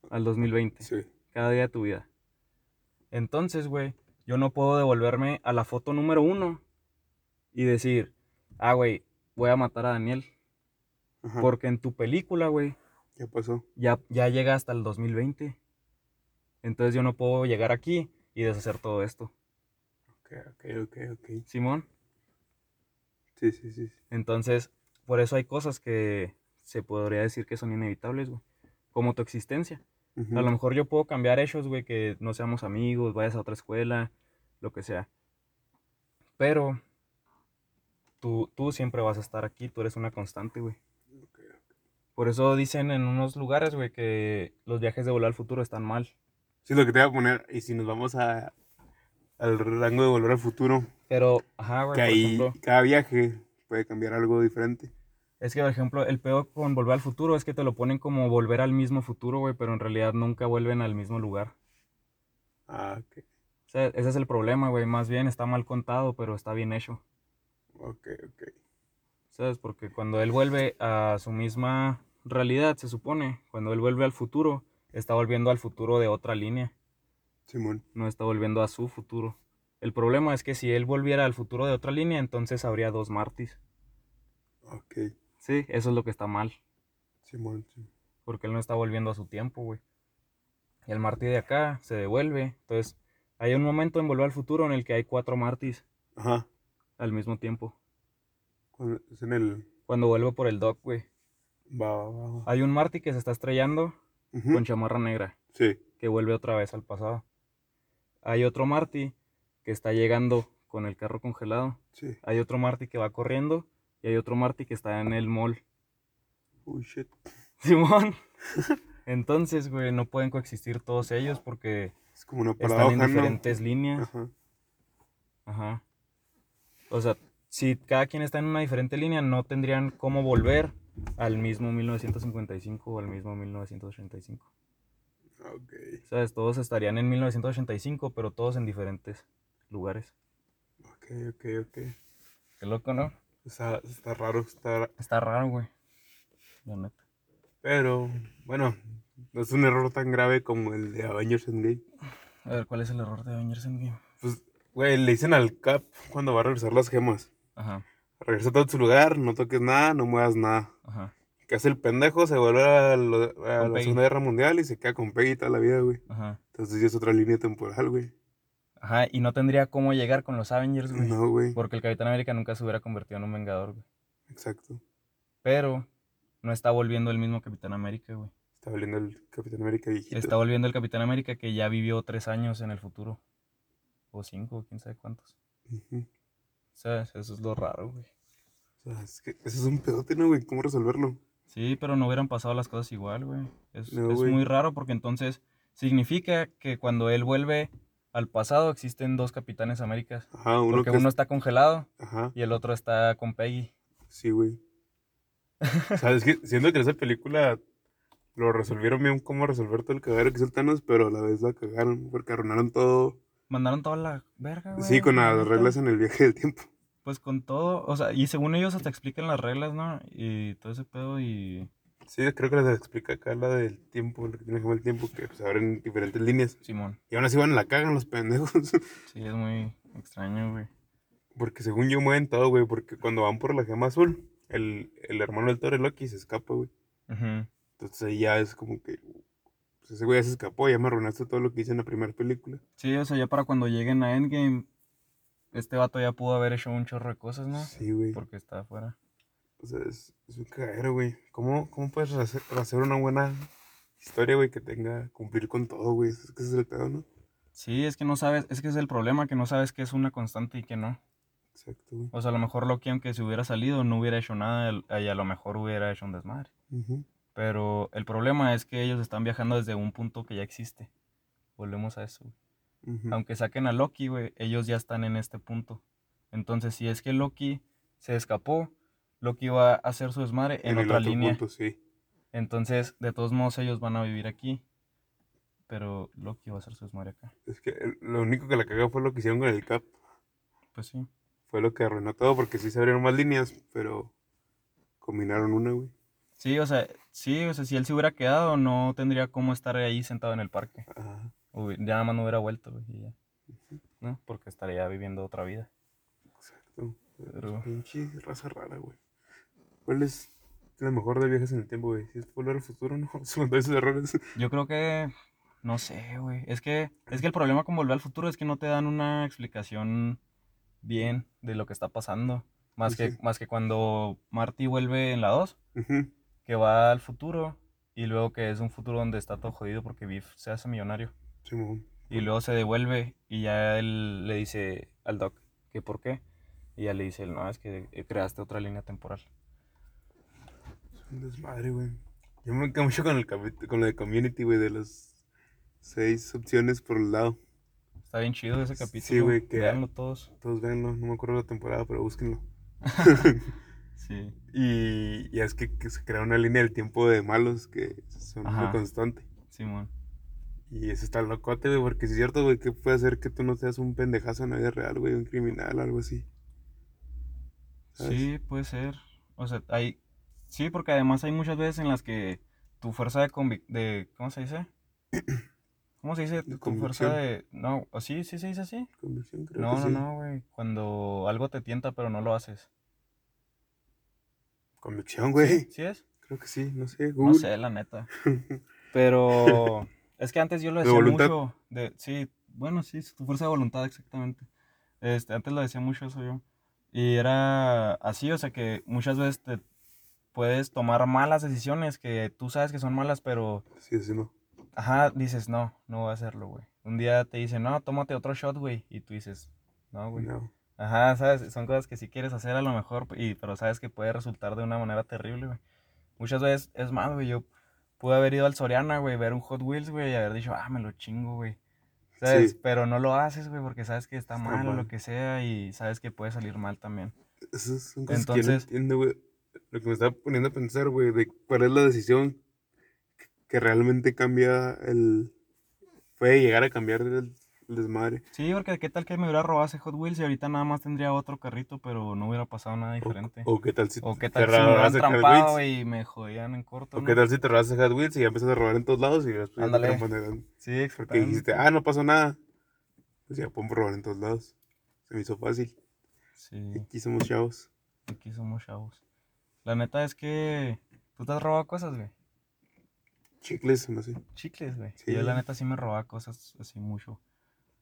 [SPEAKER 2] al 2020,
[SPEAKER 1] Sí.
[SPEAKER 2] cada día de tu vida. Entonces, güey, yo no puedo devolverme a la foto número uno y decir, ah, güey, voy a matar a Daniel.
[SPEAKER 1] Ajá.
[SPEAKER 2] Porque en tu película, güey,
[SPEAKER 1] ¿Qué pasó?
[SPEAKER 2] ya, ya llega hasta el 2020. Entonces yo no puedo llegar aquí y deshacer todo esto.
[SPEAKER 1] Ok, ok, ok, ok.
[SPEAKER 2] Simón.
[SPEAKER 1] Sí, sí. sí.
[SPEAKER 2] Entonces, por eso hay cosas que se podría decir que son inevitables, güey. Como tu existencia.
[SPEAKER 1] Ujú.
[SPEAKER 2] A lo mejor yo puedo cambiar hechos, güey, que no seamos amigos, vayas a otra escuela, lo que sea. Pero tú, tú siempre vas a estar aquí, tú eres una constante, güey. Por eso dicen en unos lugares, güey, que los viajes de volver al futuro están mal.
[SPEAKER 1] Sí, lo que te voy a poner, y si nos vamos a, al rango de volver al futuro,
[SPEAKER 2] Pero, ajá, güey,
[SPEAKER 1] que ahí
[SPEAKER 2] ejemplo,
[SPEAKER 1] cada viaje puede cambiar algo diferente.
[SPEAKER 2] Es que, por ejemplo, el peor con volver al futuro es que te lo ponen como volver al mismo futuro, güey, pero en realidad nunca vuelven al mismo lugar.
[SPEAKER 1] Ah, ok.
[SPEAKER 2] O sea, ese es el problema, güey. Más bien está mal contado, pero está bien hecho.
[SPEAKER 1] Ok, ok.
[SPEAKER 2] ¿Sabes? Porque cuando él vuelve a su misma realidad, se supone, cuando él vuelve al futuro, está volviendo al futuro de otra línea,
[SPEAKER 1] Simón.
[SPEAKER 2] no está volviendo a su futuro. El problema es que si él volviera al futuro de otra línea, entonces habría dos Martys.
[SPEAKER 1] Ok.
[SPEAKER 2] Sí, eso es lo que está mal,
[SPEAKER 1] Simón, sí.
[SPEAKER 2] porque él no está volviendo a su tiempo, güey. Y el Marty de acá se devuelve, entonces hay un momento en Volver al Futuro en el que hay cuatro Martys
[SPEAKER 1] Ajá.
[SPEAKER 2] al mismo tiempo.
[SPEAKER 1] Cuando es en el...
[SPEAKER 2] Cuando vuelve por el dock, güey.
[SPEAKER 1] Va, va, va.
[SPEAKER 2] Hay un Marty que se está estrellando con chamarra negra.
[SPEAKER 1] Sí.
[SPEAKER 2] que vuelve otra vez al pasado. Hay otro Marty que está llegando con el carro congelado.
[SPEAKER 1] Sí.
[SPEAKER 2] Hay otro Marty que va corriendo. Y hay otro Marty que está en el mall.
[SPEAKER 1] Uy, shit.
[SPEAKER 2] Simón. Entonces, güey, no pueden coexistir todos ellos porque
[SPEAKER 1] Es como una
[SPEAKER 2] están en
[SPEAKER 1] ¿no?
[SPEAKER 2] diferentes líneas.
[SPEAKER 1] Ajá.
[SPEAKER 2] Ajá. O sea, si cada quien está en una diferente línea, no tendrían cómo volver al mismo 1955 o al mismo 1985.
[SPEAKER 1] Ok.
[SPEAKER 2] ¿Sabes? Todos estarían en 1985, pero todos en diferentes lugares.
[SPEAKER 1] Ok, ok, ok.
[SPEAKER 2] Qué loco, ¿no?
[SPEAKER 1] Está, está raro, está...
[SPEAKER 2] Está raro, güey. La neta.
[SPEAKER 1] Pero, bueno, no es un error tan grave como el de Avengers Endgame.
[SPEAKER 2] A ver, ¿cuál es el error de Avengers Endgame?
[SPEAKER 1] Pues, güey, le dicen al Cap cuando va a regresar las gemas.
[SPEAKER 2] Ajá,
[SPEAKER 1] Regresa a todo su lugar, no toques nada, no muevas nada.
[SPEAKER 2] ajá,
[SPEAKER 1] ¿Qué hace el pendejo? Se vuelve a, lo- a la
[SPEAKER 2] Peggy.
[SPEAKER 1] Segunda Guerra Mundial y se queda con Peggy toda la vida, güey.
[SPEAKER 2] ajá.
[SPEAKER 1] Entonces ya es otra línea temporal, güey.
[SPEAKER 2] Ajá, y no tendría cómo llegar con los Avengers, güey.
[SPEAKER 1] No, güey.
[SPEAKER 2] Porque el Capitán América nunca se hubiera convertido en un Vengador, güey.
[SPEAKER 1] Exacto.
[SPEAKER 2] Pero no está volviendo el mismo Capitán América, güey.
[SPEAKER 1] Está valiendo el Capitán América viejito.
[SPEAKER 2] Está volviendo el Capitán América que ya vivió tres años en el futuro. O cinco, quién sabe cuántos.
[SPEAKER 1] Ujú.
[SPEAKER 2] ¿Sabes? Eso es lo raro, güey.
[SPEAKER 1] O sea, es que eso es un pedote, ¿no, güey? ¿Cómo resolverlo?
[SPEAKER 2] Sí, pero no hubieran pasado las cosas igual, güey. Es,
[SPEAKER 1] No,
[SPEAKER 2] es muy raro porque entonces significa que cuando él vuelve al pasado existen dos Capitanes Américas.
[SPEAKER 1] Ajá, uno
[SPEAKER 2] Porque
[SPEAKER 1] que
[SPEAKER 2] uno
[SPEAKER 1] es-
[SPEAKER 2] está congelado
[SPEAKER 1] Ajá,
[SPEAKER 2] y el otro está con Peggy.
[SPEAKER 1] sí, güey. o sea, es que siento que en esa película lo resolvieron bien cómo resolver todo el cagadero que hizo el Thanos, pero a la vez la cagaron porque arruinaron todo.
[SPEAKER 2] Mandaron toda la verga, güey.
[SPEAKER 1] sí, con
[SPEAKER 2] la
[SPEAKER 1] las reglas en el viaje del tiempo.
[SPEAKER 2] Pues con todo, o sea, y según ellos hasta explican las reglas, ¿no? Y todo ese pedo y...
[SPEAKER 1] Sí, creo que les explica acá la del tiempo, lo que tiene que ver el tiempo, que se abren diferentes líneas.
[SPEAKER 2] Simón.
[SPEAKER 1] Y aún así van a la cagan los pendejos.
[SPEAKER 2] Sí, es muy extraño, güey.
[SPEAKER 1] porque según yo mueven todo, güey, porque cuando van por la gema azul, el, el hermano del Toro, Loki, se escapa, güey.
[SPEAKER 2] Ujú.
[SPEAKER 1] Entonces ahí ya es como que, pues ese güey ya se escapó, ya me arruinaste todo lo que hice en la primera película.
[SPEAKER 2] Sí, o sea, ya para cuando lleguen a Endgame, este vato ya pudo haber hecho un chorro de cosas, ¿no?
[SPEAKER 1] Sí, güey.
[SPEAKER 2] Porque está afuera.
[SPEAKER 1] O sea, es, es un cagadero, güey. ¿Cómo, ¿Cómo puedes hacer, hacer una buena historia, güey, que tenga, cumplir con todo, güey? Es que ese es el pedo, ¿no?
[SPEAKER 2] Sí, es que no sabes, es que es el problema, que no sabes qué es una constante y qué no.
[SPEAKER 1] Exacto, güey.
[SPEAKER 2] O sea, a lo mejor Loki, aunque se hubiera salido, no hubiera hecho nada y a lo mejor hubiera hecho un desmadre. Pero el problema es que ellos están viajando desde un punto que ya existe. Volvemos a eso.
[SPEAKER 1] Ujú.
[SPEAKER 2] Aunque saquen a Loki, güey, ellos ya están en este punto. Entonces, si es que Loki se escapó, Loki va a hacer su desmadre en, otra línea.
[SPEAKER 1] punto, sí.
[SPEAKER 2] Entonces, de todos modos, ellos van a vivir aquí. Pero Loki va a hacer su desmadre acá.
[SPEAKER 1] Es que el- lo único que la cagó fue lo que hicieron con el Cap.
[SPEAKER 2] Pues sí.
[SPEAKER 1] Fue lo que arruinó todo porque sí se abrieron más líneas, pero combinaron una, güey.
[SPEAKER 2] Sí, o sea, sí, o sea, si él se hubiera quedado, no tendría cómo estar ahí sentado en el parque.
[SPEAKER 1] Ajá.
[SPEAKER 2] Hubi- Ya nada más no hubiera vuelto, güey, y ya. ¿No? Porque estaría viviendo otra vida.
[SPEAKER 1] Exacto.
[SPEAKER 2] Pero-
[SPEAKER 1] Pinche raza rara, güey. ¿Cuál es la mejor de viajes en el tiempo, güey? Si es volver al futuro, no. Son esos errores.
[SPEAKER 2] Yo creo que. No sé, güey. Es que, es que el problema con volver al futuro es que no te dan una explicación bien de lo que está pasando. Más,
[SPEAKER 1] Sí,
[SPEAKER 2] que,
[SPEAKER 1] sí.
[SPEAKER 2] más que cuando Marty vuelve en la 2,
[SPEAKER 1] Ujú.
[SPEAKER 2] que va al futuro y luego que es un futuro donde está todo jodido porque Biff se hace millonario.
[SPEAKER 1] Simón.
[SPEAKER 2] Y luego se devuelve y ya él le dice al Doc que por qué. Y ya le dice, no, es que creaste otra línea temporal.
[SPEAKER 1] Un desmadre, güey. Yo me quedo mucho con, el con lo de Community, güey, de las seis opciones por el lado.
[SPEAKER 2] Está bien chido ese
[SPEAKER 1] Sí,
[SPEAKER 2] capítulo.
[SPEAKER 1] güey, que-
[SPEAKER 2] Véanlo todos.
[SPEAKER 1] Todos véanlo, no me acuerdo la temporada, pero búsquenlo.
[SPEAKER 2] Sí.
[SPEAKER 1] Y, y es que, que se crea una línea del tiempo de malos que son muy
[SPEAKER 2] Ajá.
[SPEAKER 1] constante.
[SPEAKER 2] Simón.
[SPEAKER 1] Y eso está locote, güey, porque si es cierto, güey, que puede hacer que tú no seas un pendejazo en la vida real, güey, un criminal, algo así. ¿Sabes?
[SPEAKER 2] Sí, puede ser. O sea, hay. Sí, porque además hay muchas veces en las que tu fuerza de convic... de ¿Cómo se dice? ¿Cómo se dice?
[SPEAKER 1] De
[SPEAKER 2] Tu fuerza de. No, ¿o sí, sí se dice así?
[SPEAKER 1] Convicción, creo
[SPEAKER 2] No,
[SPEAKER 1] que
[SPEAKER 2] no,
[SPEAKER 1] sí.
[SPEAKER 2] no, güey. Cuando algo te tienta pero no lo haces.
[SPEAKER 1] Convicción, güey.
[SPEAKER 2] ¿Sí es?
[SPEAKER 1] Creo que sí, no sé,
[SPEAKER 2] No
[SPEAKER 1] Google.
[SPEAKER 2] sé, la neta. Pero es que antes yo lo
[SPEAKER 1] De
[SPEAKER 2] decía
[SPEAKER 1] voluntad.
[SPEAKER 2] mucho. De, sí, bueno, sí, tu fuerza de voluntad, exactamente. Este, antes lo decía mucho eso yo. Y era así, o sea que muchas veces te puedes tomar malas decisiones que tú sabes que son malas, pero
[SPEAKER 1] Sí, sí, no.
[SPEAKER 2] ajá, dices, no, no voy a hacerlo, güey. Un día te dicen, no, tómate otro shot, güey. Y tú dices, no, güey.
[SPEAKER 1] No.
[SPEAKER 2] Ajá, sabes, son cosas que si quieres hacer a lo mejor, y, pero sabes que puede resultar de una manera terrible, güey. Muchas veces, es más, güey, yo pude haber ido al Soriana, güey, ver un Hot Wheels, güey, y haber dicho, ah, me lo chingo, güey. ¿Sabes?
[SPEAKER 1] Sí.
[SPEAKER 2] Pero no lo haces, güey, porque sabes que está,
[SPEAKER 1] Está
[SPEAKER 2] mal o lo que sea, y sabes que puede salir mal también.
[SPEAKER 1] Esas son cosas que yo no
[SPEAKER 2] Entonces-
[SPEAKER 1] entiendo, güey. Lo que me está poniendo a pensar, güey, de cuál es la decisión que- realmente cambia el... Puede llegar a cambiar el, el desmadre.
[SPEAKER 2] Sí, porque qué tal que me hubiera robado ese Hot Wheels y ahorita nada más tendría otro carrito, pero no hubiera pasado nada diferente.
[SPEAKER 1] O, o qué tal si
[SPEAKER 2] O qué
[SPEAKER 1] te
[SPEAKER 2] tal si me hubieran trampado, y me jodían en corto,
[SPEAKER 1] O
[SPEAKER 2] ¿no?
[SPEAKER 1] qué tal si te robas Hot Wheels y ya empiezas a robar en todos lados y después te
[SPEAKER 2] Ándale.
[SPEAKER 1] grande.
[SPEAKER 2] Sí,
[SPEAKER 1] Porque dijiste, ah, no pasó nada. Pues ya podemos robar en todos lados. Se me hizo fácil.
[SPEAKER 2] Sí.
[SPEAKER 1] Aquí somos chavos.
[SPEAKER 2] Aquí somos chavos. La neta es que tú te has robado cosas, güey.
[SPEAKER 1] Chicles, no sé.
[SPEAKER 2] Chicles, güey.
[SPEAKER 1] Sí.
[SPEAKER 2] Yo la neta sí me robaba cosas así mucho.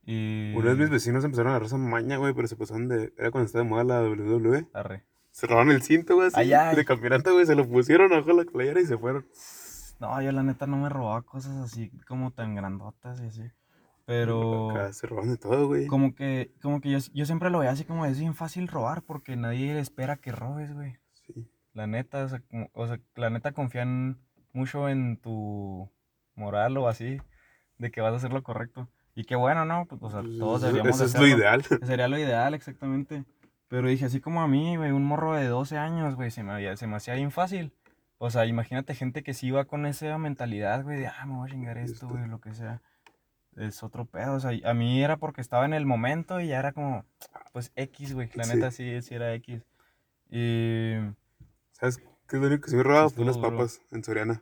[SPEAKER 2] Y...
[SPEAKER 1] Una vez mis vecinos empezaron a agarrar esa maña, güey, pero se pasaron de... Era cuando estaba de moda la WWE.
[SPEAKER 2] Arre.
[SPEAKER 1] Se robaron el cinto, güey, así,
[SPEAKER 2] Ay, ay.
[SPEAKER 1] de campeonato, güey. Se lo pusieron abajo la playera y se fueron.
[SPEAKER 2] No, yo la neta no me robaba cosas así como tan grandotas y así. Pero
[SPEAKER 1] Acá se roban de todo, güey.
[SPEAKER 2] como que, como que yo, yo siempre lo veía así como es bien fácil robar porque nadie espera que robes, güey. La neta, o sea, o sea, la neta confían mucho en tu moral o así, de que vas a hacer lo correcto. Y qué bueno, ¿no? Pues, o sea, todos
[SPEAKER 1] Eso-
[SPEAKER 2] deberíamos
[SPEAKER 1] Eso es lo ideal.
[SPEAKER 2] Sería lo ideal, exactamente. Pero dije, así como a mí, güey, un morro de 12 años, güey, se me, había- se me hacía bien fácil. O sea, imagínate gente que sí va con esa mentalidad, güey, de, ah, me voy a chingar esto,
[SPEAKER 1] Esto.
[SPEAKER 2] güey, lo que sea. Es otro pedo, o sea, a mí era porque estaba en el momento y ya era como, pues, X, güey, la
[SPEAKER 1] Sí.
[SPEAKER 2] neta sí, sí era X. Y
[SPEAKER 1] ¿Sabes qué es lo único que se me robaba? Fue unas papas en Soriana.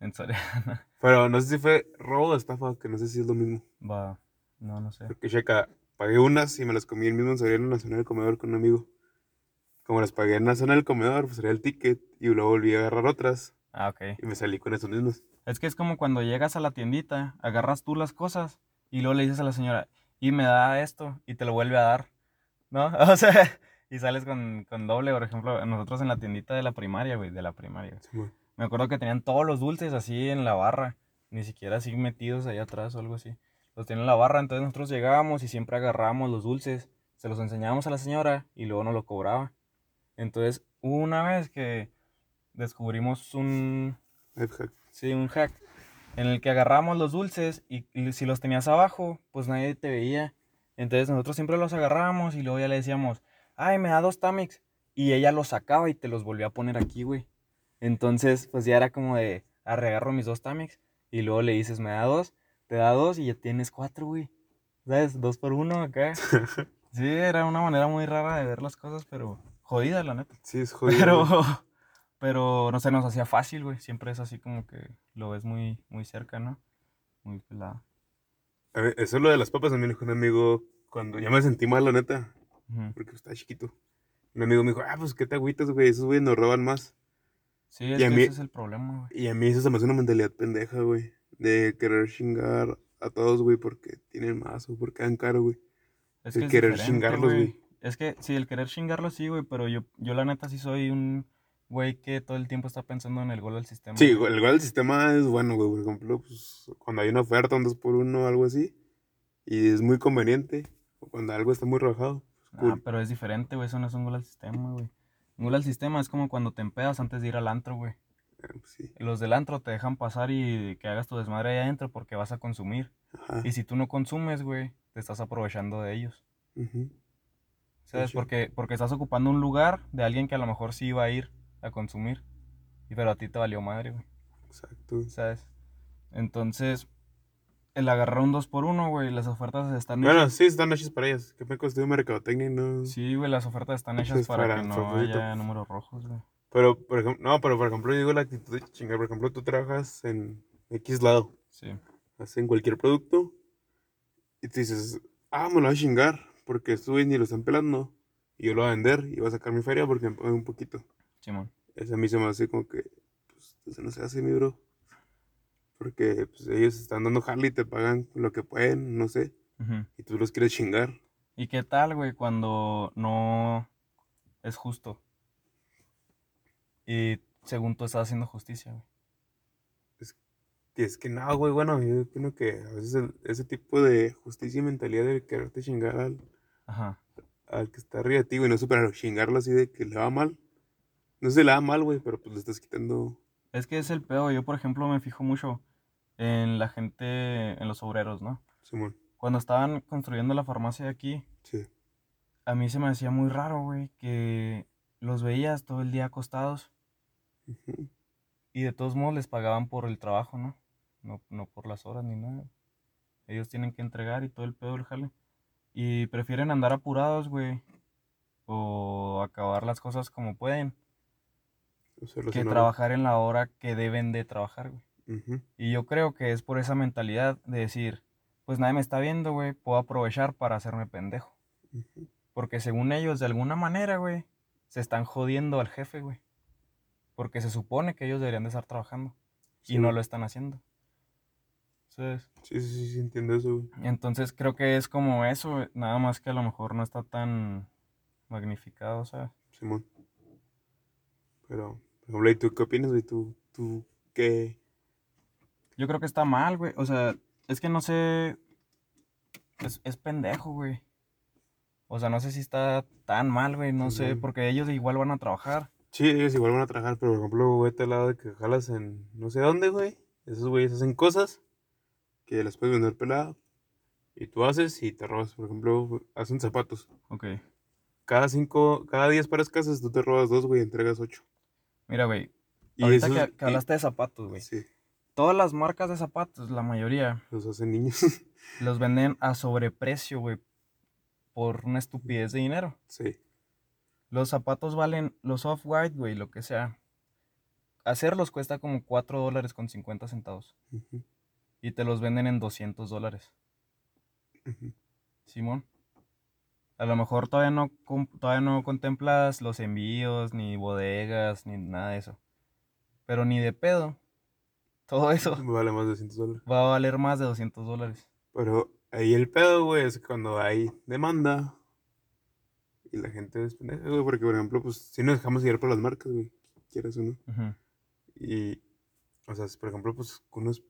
[SPEAKER 2] en Soriana,
[SPEAKER 1] Pero no sé si fue robo o estafa, que no sé si es lo mismo.
[SPEAKER 2] va, no, no sé.
[SPEAKER 1] Porque, checa, pagué unas y me las comí el mismo en Soriana en la zona del comedor con un amigo. Como las pagué en la zona del comedor, pues era el ticket y luego volví a agarrar otras
[SPEAKER 2] Ah, ok.
[SPEAKER 1] y me salí con esos mismos.
[SPEAKER 2] Es que es como cuando llegas a la tiendita, agarras tú las cosas y luego le dices a la señora, y me da esto, y te lo vuelve a dar, ¿no? O sea, y sales con, con doble, por ejemplo, nosotros en la tiendita de la primaria, güey, de la primaria.
[SPEAKER 1] Sí.
[SPEAKER 2] Me acuerdo que tenían todos los dulces así en la barra, ni siquiera así metidos allá atrás o algo así. Los tenían en la barra, entonces nosotros llegábamos y siempre agarrábamos los dulces se los enseñábamos a la señora y luego nos lo cobraba. Entonces, una vez que descubrimos un,
[SPEAKER 1] hack.
[SPEAKER 2] sí, un hack en el que agarramos los dulces y, y si los tenías abajo, pues nadie te veía. Entonces nosotros siempre los agarrábamos y luego ya le decíamos, ay, me da dos Tamix. Y ella los sacaba y te los volvía a poner aquí, güey. Entonces, pues ya era como de, arregarro mis dos Tamix. Y luego le dices, me da dos, te da dos y ya tienes cuatro, güey. ¿Sabes? Dos por uno acá. Sí, era una manera muy rara de ver las cosas, pero jodida, la neta.
[SPEAKER 1] Sí, es jodido.
[SPEAKER 2] Pero,
[SPEAKER 1] güey.
[SPEAKER 2] pero no se nos hacía fácil, güey. Siempre es así como que lo ves muy, muy cerca, ¿no? Muy pelado.
[SPEAKER 1] A ver, eso es lo de las papas. Me dijo un amigo cuando ya me sentí mal, la neta, Porque estaba chiquito. Un amigo me dijo, ah, pues qué te agüitas, güey. Esos güeyes nos roban más.
[SPEAKER 2] Sí, es
[SPEAKER 1] Y a
[SPEAKER 2] que
[SPEAKER 1] mí-
[SPEAKER 2] ese es el problema, güey.
[SPEAKER 1] Y a mí eso se me hace una mentalidad pendeja, güey. De querer chingar a todos, güey, porque tienen más o porque dan caro, güey.
[SPEAKER 2] Es
[SPEAKER 1] el
[SPEAKER 2] que
[SPEAKER 1] querer chingarlos, güey.
[SPEAKER 2] Es que sí, el querer chingarlos sí, güey, pero yo, yo la neta sí soy un güey que todo el tiempo está pensando en el gol del sistema.
[SPEAKER 1] Sí,
[SPEAKER 2] güey.
[SPEAKER 1] el igual el sistema es bueno, güey. Por ejemplo, pues cuando hay una oferta, un 2 por 1 o algo así, y es muy conveniente, o cuando algo está muy rebajado.
[SPEAKER 2] Ah, pero es diferente, güey, eso no es un gol al sistema, güey. Un gol al sistema es como cuando te empedas antes de ir al antro, güey.
[SPEAKER 1] Ah, pues, sí.
[SPEAKER 2] Los del antro te dejan pasar y que hagas tu desmadre ahí adentro porque vas a consumir.
[SPEAKER 1] Ajá.
[SPEAKER 2] Y si tú no consumes, güey, te estás aprovechando de ellos.
[SPEAKER 1] ujú.
[SPEAKER 2] ¿Sabes? Porque, porque estás ocupando un lugar de alguien que a lo mejor sí iba a ir a consumir. Y pero a ti te valió madre, güey.
[SPEAKER 1] Exacto.
[SPEAKER 2] ¿Sabes? Entonces, el agarrar un 2 por 1 güey, las ofertas están
[SPEAKER 1] Bueno,
[SPEAKER 2] hechas.
[SPEAKER 1] sí, están hechas para ellas. ¿Qué me costó de mercadotecnia? y No.
[SPEAKER 2] Sí, güey, las ofertas están hechas para,
[SPEAKER 1] para
[SPEAKER 2] que no
[SPEAKER 1] propósito.
[SPEAKER 2] haya números rojos, güey.
[SPEAKER 1] Pero, por ejemplo, no, pero por ejemplo, yo digo la actitud de chingar. Por ejemplo, tú trabajas en X lado,
[SPEAKER 2] Sí.
[SPEAKER 1] hacen cualquier producto, y te dices, ah, me lo voy a chingar, porque güeyes ni lo están pelando, y yo lo voy a vender, y voy a sacar mi feria porque me pagan un poquito.
[SPEAKER 2] Simón.
[SPEAKER 1] Eso a mí se me hace como que, pues, eso no se hace, mi bro. Porque, pues, ellos están dando jale y te pagan lo que pueden, no sé, y tú los quieres chingar.
[SPEAKER 2] ¿Y qué tal, güey, cuando no es justo? Y según tú estás haciendo justicia, güey.
[SPEAKER 1] Que es que no, güey, bueno, yo opino que a veces el- ese tipo de justicia y mentalidad de quererte chingar al,
[SPEAKER 2] Ajá.
[SPEAKER 1] al que está arriba de ti, güey, no superar, chingarlo así de que le va mal. No se le va mal, güey, pero pues le estás quitando.
[SPEAKER 2] Es que es el pedo. Yo, por ejemplo, me fijo mucho en la gente, en los obreros, ¿no?
[SPEAKER 1] Simón,
[SPEAKER 2] Cuando estaban construyendo la farmacia de aquí,
[SPEAKER 1] sí.
[SPEAKER 2] a mí se me hacía muy raro, güey, que los veías todo el día acostados
[SPEAKER 1] Ujú.
[SPEAKER 2] y de todos modos les pagaban por el trabajo, ¿no? No, no por las horas ni nada. Ellos tienen que entregar y todo el pedo del jale. Y prefieren andar apurados, güey. O acabar las cosas como pueden. Que trabajar en la hora que deben de trabajar, güey. Y yo creo que es por esa mentalidad de decir, pues nadie me está viendo, güey, puedo aprovechar para hacerme pendejo. Porque según ellos, de alguna manera, güey, se están jodiendo al jefe, güey. Porque se supone que ellos deberían de estar trabajando.
[SPEAKER 1] Sí,
[SPEAKER 2] y no
[SPEAKER 1] güey.
[SPEAKER 2] lo están haciendo. ¿Sabes?
[SPEAKER 1] Sí, sí, sí, sí, entiendo eso, güey.
[SPEAKER 2] Entonces creo que es como eso, güey, nada más que a lo mejor no está tan magnificado, ¿sabes?
[SPEAKER 1] Simón. Pero, por ejemplo, ¿y tú qué opinas, güey? ¿Tú, tú qué?
[SPEAKER 2] Yo creo que está mal, güey. O sea, es que no sé. Es, es pendejo, güey. O sea, no sé si está tan mal, güey. No sé, porque ellos igual van a trabajar.
[SPEAKER 1] Sí, ellos igual van a trabajar, pero por ejemplo, güey, te al lado de que jalas en no sé dónde, güey. Esos güeyes hacen cosas que las puedes vender pelada. Y tú haces y te robas, por ejemplo, hacen zapatos.
[SPEAKER 2] Ok.
[SPEAKER 1] Cada cinco, cada diez pares haces, tú te robas dos, güey, entregas ocho.
[SPEAKER 2] Mira, güey.
[SPEAKER 1] Y
[SPEAKER 2] Ahorita
[SPEAKER 1] esos-
[SPEAKER 2] que, que
[SPEAKER 1] y-
[SPEAKER 2] hablaste de zapatos, güey.
[SPEAKER 1] Sí,
[SPEAKER 2] Todas las marcas de zapatos, la mayoría,
[SPEAKER 1] los hacen niños.
[SPEAKER 2] los venden a sobreprecio, güey. Por una estupidez de dinero.
[SPEAKER 1] sí.
[SPEAKER 2] Los zapatos valen, los off-white, güey, lo que sea. Hacerlos cuesta como 4 dólares con 50 centavos. Y te los venden en 200 dólares.
[SPEAKER 1] ujú.
[SPEAKER 2] Simón. A lo mejor todavía no, todavía no contemplas los envíos, ni bodegas, ni nada de eso. Pero ni de pedo. Todo eso
[SPEAKER 1] vale más de 200 dólares.
[SPEAKER 2] va a valer más de 200 dólares.
[SPEAKER 1] Pero ahí el pedo, güey, es cuando hay demanda y la gente es pendeja, güey, porque por ejemplo, pues si nos dejamos guiar por las marcas, güey, quieras o no.
[SPEAKER 2] Ujú.
[SPEAKER 1] Y, o sea, si, por ejemplo, pues con unos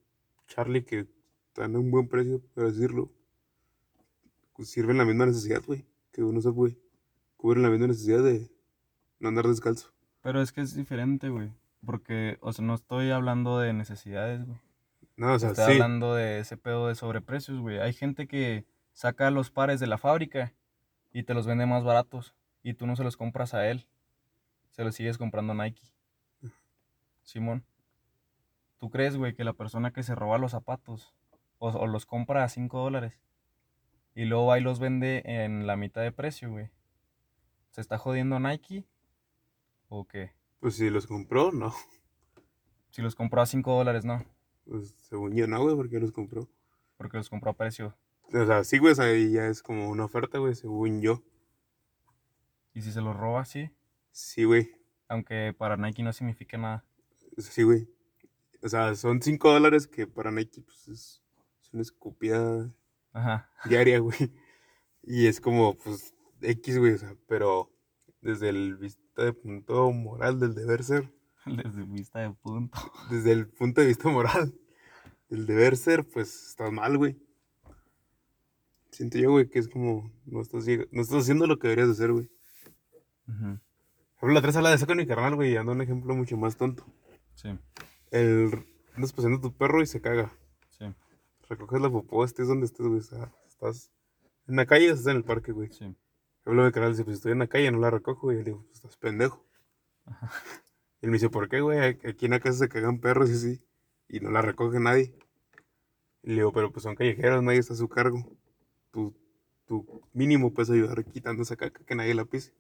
[SPEAKER 1] Charlie que están a un buen precio, por decirlo, pues sirven la misma necesidad, güey, que uno güey, cubren la misma necesidad de no andar descalzo.
[SPEAKER 2] Pero es que es diferente, güey. Porque, o sea, no estoy hablando de necesidades, güey.
[SPEAKER 1] No, o sea,
[SPEAKER 2] Estoy
[SPEAKER 1] sí.
[SPEAKER 2] hablando de ese pedo de sobreprecios, güey. Hay gente que saca los pares de la fábrica y te los vende más baratos y tú no se los compras a él. Se los sigues comprando a Nike. Simón. ¿Tú crees, güey, que la persona que se roba los zapatos o, o los compra a 5 dólares y luego va y los vende en la mitad de precio, güey? ¿Se está jodiendo Nike? ¿O qué?
[SPEAKER 1] Pues si los compró, no.
[SPEAKER 2] Si los compró a 5 dólares, no.
[SPEAKER 1] Pues según yo, no, güey, porque los compró.
[SPEAKER 2] Porque los compró a precio.
[SPEAKER 1] O sea, sí, güey, ahí ya es como una oferta, güey, según yo.
[SPEAKER 2] Y si se los roba, sí.
[SPEAKER 1] Sí, güey.
[SPEAKER 2] Aunque para Nike no significa nada.
[SPEAKER 1] Sí, güey. O sea, son 5 dólares que para Nike, pues es, es una escupida
[SPEAKER 2] Ajá.
[SPEAKER 1] diaria, güey. Y es como, pues, X, güey, o sea, pero desde el vista de punto moral del deber ser,
[SPEAKER 2] Desde vista de punto.
[SPEAKER 1] desde el punto de vista moral del deber ser, pues estás mal, güey. Siento yo, güey, que es como, no estás, no estás haciendo lo que deberías de hacer, güey. Por ejemplo, la tres habla de eso con mi carnal, güey, y ando un ejemplo mucho más tonto.
[SPEAKER 2] Sí,
[SPEAKER 1] El, andas paseando a tu perro y se caga.
[SPEAKER 2] sí,
[SPEAKER 1] Recoges la popó, estés donde estés, güey, o sea, estás en la calle o estás en el parque, güey.
[SPEAKER 2] sí.
[SPEAKER 1] Hablo de canal, dice, pues estoy en la calle, no la recojo. Y le digo, pues estás pendejo. Y él me dice, ¿por qué, güey? Aquí en la casa se cagan perros y así. Y no la recoge nadie. Y le digo, pero pues son callejeros, nadie está a su cargo. Tu, tu mínimo puedes ayudar quitando esa caca, que nadie la pise.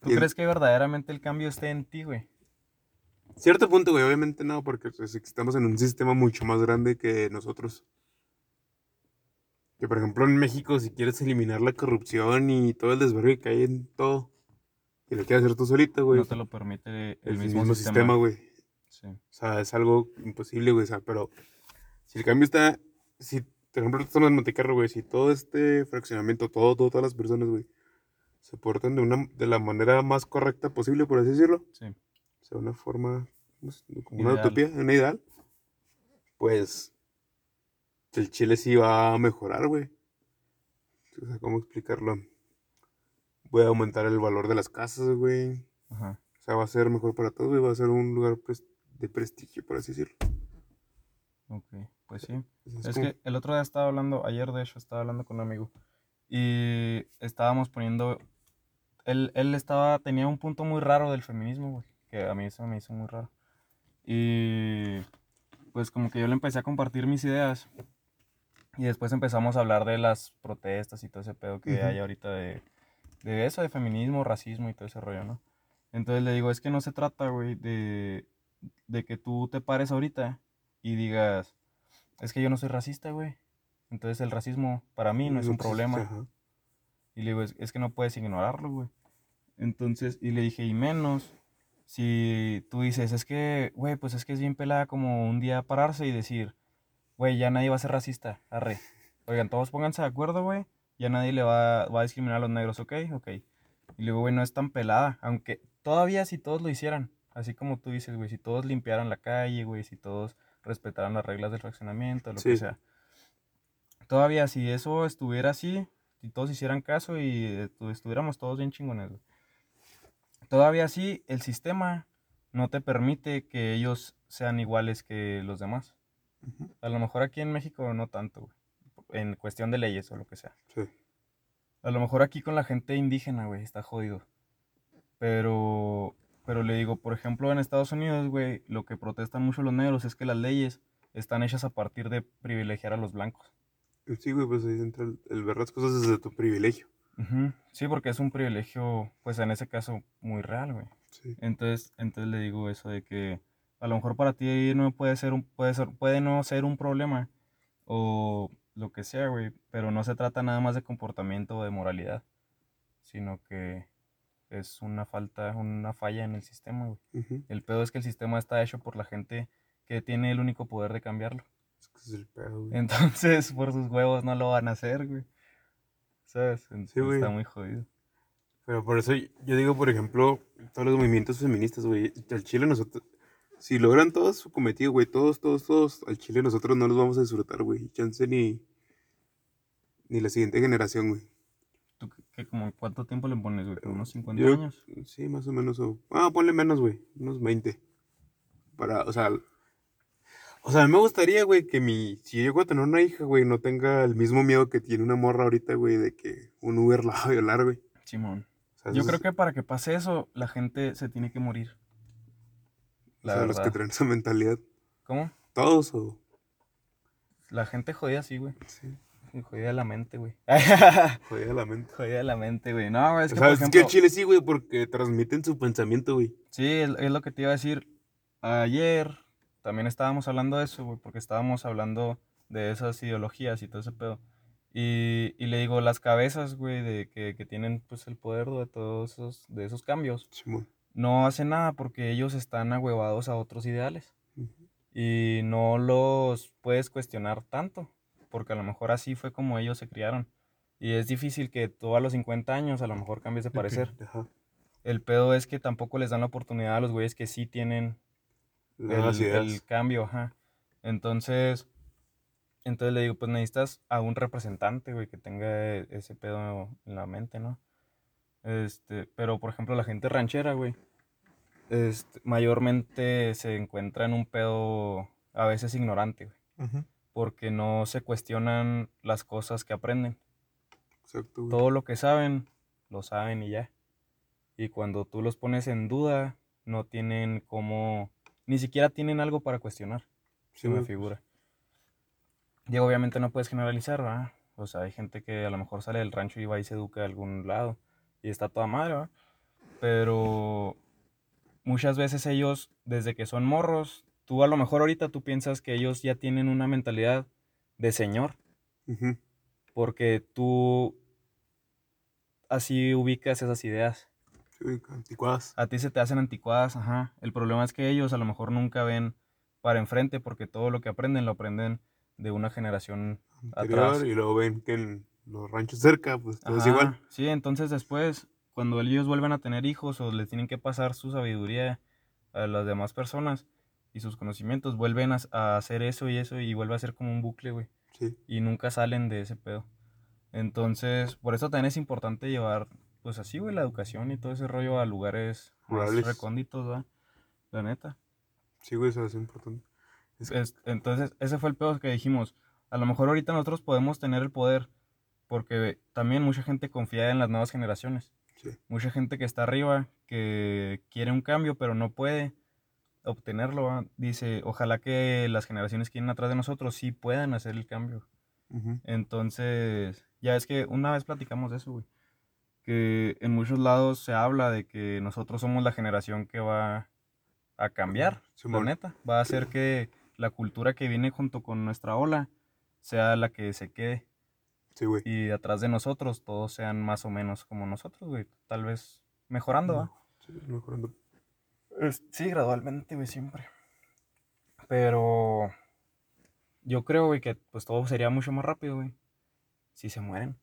[SPEAKER 2] ¿Tú
[SPEAKER 1] Y
[SPEAKER 2] crees que verdaderamente el cambio esté en ti, güey?
[SPEAKER 1] Cierto punto, güey, obviamente no, porque pues, estamos en un sistema mucho más grande que nosotros. Que por ejemplo en México, si quieres eliminar la corrupción y todo el desvergue que hay en todo, y lo quieres hacer tú solito, güey,
[SPEAKER 2] No te lo permite el,
[SPEAKER 1] el
[SPEAKER 2] mismo,
[SPEAKER 1] mismo,
[SPEAKER 2] sistema.
[SPEAKER 1] güey.
[SPEAKER 2] Sí,
[SPEAKER 1] O sea, es algo imposible, güey. O sea, pero si el cambio está, si, por ejemplo, estamos en Montecarlo, güey, si todo este fraccionamiento, todo, todo, todas las personas, güey, se portan de una, de la manera más correcta posible, por así decirlo,
[SPEAKER 2] sí.
[SPEAKER 1] o sea, una forma, como una
[SPEAKER 2] Ideal.
[SPEAKER 1] utopía, una ideal, pues el Chile sí va a mejorar, güey. O sea, ¿cómo explicarlo? Voy a aumentar el valor de las casas, güey.
[SPEAKER 2] Ajá.
[SPEAKER 1] O sea, va a ser mejor para todos, güey. Va a ser un lugar pres- de prestigio, por así decirlo.
[SPEAKER 2] Ok, pues sí.
[SPEAKER 1] Es,
[SPEAKER 2] Es
[SPEAKER 1] como-
[SPEAKER 2] que el otro día estaba hablando, ayer de hecho estaba hablando con un amigo y estábamos poniendo, él, él estaba, tenía un punto muy raro del feminismo, güey, que a mí eso me hizo muy raro. Y pues como que yo le empecé a compartir mis ideas y después empezamos a hablar de las protestas y todo ese pedo que
[SPEAKER 1] Ujú.
[SPEAKER 2] hay ahorita de, de eso, de feminismo, racismo y todo ese rollo, ¿no? Entonces le digo, es que no se trata, güey, de, de que tú te pares ahorita y digas, es que yo no soy racista, güey. Entonces el racismo para mí no es un problema.
[SPEAKER 1] ajá.
[SPEAKER 2] Y le digo, es, es que no puedes ignorarlo, güey. Entonces, y le dije, y menos si tú dices, es que, güey, pues es que es bien pelada como un día pararse y decir, güey, ya nadie va a ser racista, arre. Oigan, todos pónganse de acuerdo, güey. Ya nadie le va, va a discriminar a los negros, ¿ok? Ok. Y le digo, güey, no es tan pelada. Aunque todavía si todos lo hicieran, así como tú dices, güey, si todos limpiaran la calle, güey, si todos respetaran las reglas del fraccionamiento, lo que sea. Todavía si eso estuviera así, si todos hicieran caso y eh, tu- estuviéramos todos bien chingones, güey. Todavía así, el sistema no te permite que ellos sean iguales que los demás. A lo mejor aquí en México no tanto, güey. En cuestión de leyes o lo que sea.
[SPEAKER 1] Sí.
[SPEAKER 2] A lo mejor aquí con la gente indígena, güey, está jodido. Pero, pero le digo, por ejemplo, en Estados Unidos, güey, lo que protestan mucho los negros es que las leyes están hechas a partir de privilegiar a los blancos.
[SPEAKER 1] Sí, güey, pues ahí entra el, el ver las cosas desde tu privilegio.
[SPEAKER 2] Sí, porque es un privilegio, pues en ese caso, muy real, güey.
[SPEAKER 1] Sí.
[SPEAKER 2] Entonces, entonces le digo eso de que a lo mejor para ti no puede ser un, puede ser, puede no ser un problema o lo que sea, güey, pero no se trata nada más de comportamiento o de moralidad, sino que es una falta, una falla en el sistema, güey.
[SPEAKER 1] Ujú.
[SPEAKER 2] El pedo es que el sistema está hecho por la gente que tiene el único poder de cambiarlo.
[SPEAKER 1] Es que es el pedo, güey.
[SPEAKER 2] Entonces, por sus huevos no lo van a hacer, güey. ¿Sabes? Entonces
[SPEAKER 1] güey.
[SPEAKER 2] está muy jodido.
[SPEAKER 1] Pero por eso yo digo, por ejemplo, todos los movimientos feministas, güey, al Chile nosotros, si logran todos su cometido, güey, todos, todos, todos, al Chile nosotros no los vamos a disfrutar, güey. Chance ni, ni la siguiente generación, güey.
[SPEAKER 2] ¿Tú, que como cuánto tiempo le pones, güey, unos 50
[SPEAKER 1] Yo-
[SPEAKER 2] años.
[SPEAKER 1] Sí, más o menos. O, ah, ponle menos, güey. Unos 20. Para, o sea. O sea, a mí me gustaría, güey, que mi. Si yo llego a tener una hija, güey, no tenga el mismo miedo que tiene una morra ahorita, güey, de que un Uber la va a violar, güey.
[SPEAKER 2] Simón.
[SPEAKER 1] O sea,
[SPEAKER 2] Yo creo que para que pase eso, la gente se tiene que morir.
[SPEAKER 1] O
[SPEAKER 2] La
[SPEAKER 1] sea, los que traen esa mentalidad.
[SPEAKER 2] ¿Cómo?
[SPEAKER 1] Todos, o.
[SPEAKER 2] La gente jodida sí, güey.
[SPEAKER 1] Sí.
[SPEAKER 2] Jodida de la mente, güey.
[SPEAKER 1] Jodida la mente.
[SPEAKER 2] jodida de la mente, güey. No, güey, es
[SPEAKER 1] o
[SPEAKER 2] que,
[SPEAKER 1] sea,
[SPEAKER 2] por
[SPEAKER 1] es
[SPEAKER 2] ejemplo...
[SPEAKER 1] que el chile sí, güey, porque transmiten su pensamiento, güey.
[SPEAKER 2] Sí, es, es lo que te iba a decir. Ayer también estábamos hablando de eso, güey, porque estábamos hablando de esas ideologías y todo ese pedo. Y, y le digo, las cabezas, güey, de que, que tienen pues el poder de todos esos, de esos cambios,
[SPEAKER 1] Simón.
[SPEAKER 2] No hacen nada porque ellos están ahuevados a otros ideales. Y no los puedes cuestionar tanto, porque a lo mejor así fue como ellos se criaron. Y es difícil que tú a los 50 años a lo mejor cambies de parecer. El pedo es que tampoco les dan la oportunidad a los güeyes que sí tienen el, cambio, ajá. Entonces, entonces le digo, pues necesitas a un representante, güey, que tenga e- ese pedo en la mente, ¿no? Este, pero por ejemplo, la gente ranchera, güey, este, mayormente se encuentra en un pedo a veces ignorante, güey, porque no se cuestionan las cosas que aprenden.
[SPEAKER 1] Exacto, güey.
[SPEAKER 2] Todo lo que saben, lo saben y ya. Y cuando tú los pones en duda, no tienen como, ni siquiera tienen algo para cuestionar,
[SPEAKER 1] Sí,
[SPEAKER 2] se me figura. Obviamente no puedes generalizar, ¿verdad? O sea, hay gente que a lo mejor sale del rancho y va y se educa a algún lado y está toda madre, ¿verdad? Pero muchas veces ellos, desde que son morros, tú a lo mejor ahorita tú piensas que ellos ya tienen una mentalidad de señor porque tú así ubicas esas ideas.
[SPEAKER 1] Sí, anticuadas.
[SPEAKER 2] A ti se te hacen anticuadas, ajá. El problema es que ellos a lo mejor nunca ven para enfrente porque todo lo que aprenden lo aprenden de una generación
[SPEAKER 1] Anterior,
[SPEAKER 2] atrás.
[SPEAKER 1] y luego ven que en los ranchos cerca, pues todo es igual.
[SPEAKER 2] Sí, entonces después, cuando ellos vuelven a tener hijos o les tienen que pasar su sabiduría a las demás personas y sus conocimientos, vuelven a, a hacer eso y eso y vuelve a ser como un bucle, güey.
[SPEAKER 1] Sí.
[SPEAKER 2] y nunca salen de ese pedo. Entonces, por eso también es importante llevar, pues así, güey, la educación y todo ese rollo a lugares más
[SPEAKER 1] Rurales.
[SPEAKER 2] recónditos, ¿va? La neta.
[SPEAKER 1] Sí, güey, eso es importante. Es-
[SPEAKER 2] Es- entonces, ese fue el pedo que dijimos. A lo mejor ahorita nosotros podemos tener el poder, porque también mucha gente confía en las nuevas generaciones.
[SPEAKER 1] Sí.
[SPEAKER 2] Mucha gente que está arriba, que quiere un cambio, pero no puede obtenerlo. ¿va? Dice, ojalá que las generaciones que vienen atrás de nosotros sí puedan hacer el cambio. Entonces, ya es que una vez platicamos de eso, güey. Que en muchos lados se habla de que nosotros somos la generación que va a cambiar, la
[SPEAKER 1] Simón.
[SPEAKER 2] neta. Va a hacer que la cultura que viene junto con nuestra ola sea la que se quede.
[SPEAKER 1] Sí, güey.
[SPEAKER 2] Y atrás de nosotros todos sean más o menos como nosotros, güey. Tal vez mejorando, ¿va?
[SPEAKER 1] Sí, mejorando.
[SPEAKER 2] Sí, gradualmente, güey, siempre. Pero yo creo, güey, que pues todo sería mucho más rápido, güey. Si se mueren.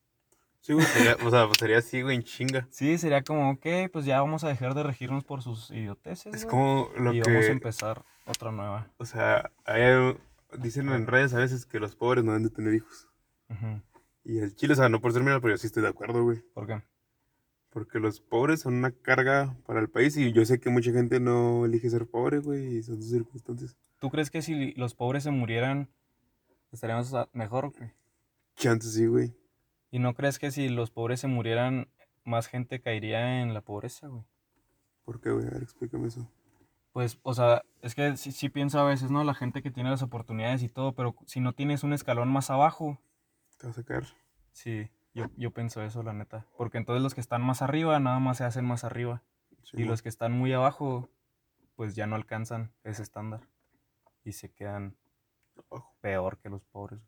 [SPEAKER 1] Sí, güey, sería, o sea, pues sería así, güey, en chinga.
[SPEAKER 2] Sí, sería como, ok, pues ya vamos a dejar de regirnos por sus idioteces.
[SPEAKER 1] Es
[SPEAKER 2] güey,
[SPEAKER 1] como lo
[SPEAKER 2] y vamos a
[SPEAKER 1] que,
[SPEAKER 2] empezar otra nueva.
[SPEAKER 1] o sea, hay dicen en redes a veces que los pobres no deben de tener hijos.
[SPEAKER 2] Ujú.
[SPEAKER 1] Y el chile, o sea, no por ser mira, pero yo sí estoy de acuerdo, güey.
[SPEAKER 2] ¿Por qué?
[SPEAKER 1] Porque los pobres son una carga para el país y yo sé que mucha gente no elige ser pobre, güey, y son sus circunstancias.
[SPEAKER 2] ¿Tú crees que si los pobres se murieran, estaríamos a- mejor, güey?
[SPEAKER 1] Chances sí, güey.
[SPEAKER 2] ¿Y no crees que si los pobres se murieran, más gente caería en la pobreza, güey?
[SPEAKER 1] ¿Por qué, güey? A ver, explícame eso.
[SPEAKER 2] Pues, o sea, es que sí, sí pienso a veces, ¿no? La gente que tiene las oportunidades y todo, pero si no tienes un escalón más abajo,
[SPEAKER 1] Te vas a caer.
[SPEAKER 2] sí, yo, yo pienso eso, la neta. Porque entonces los que están más arriba, nada más se hacen más arriba.
[SPEAKER 1] Sí,
[SPEAKER 2] Y los que están muy abajo, pues ya no alcanzan ese estándar. Y se quedan peor que los pobres.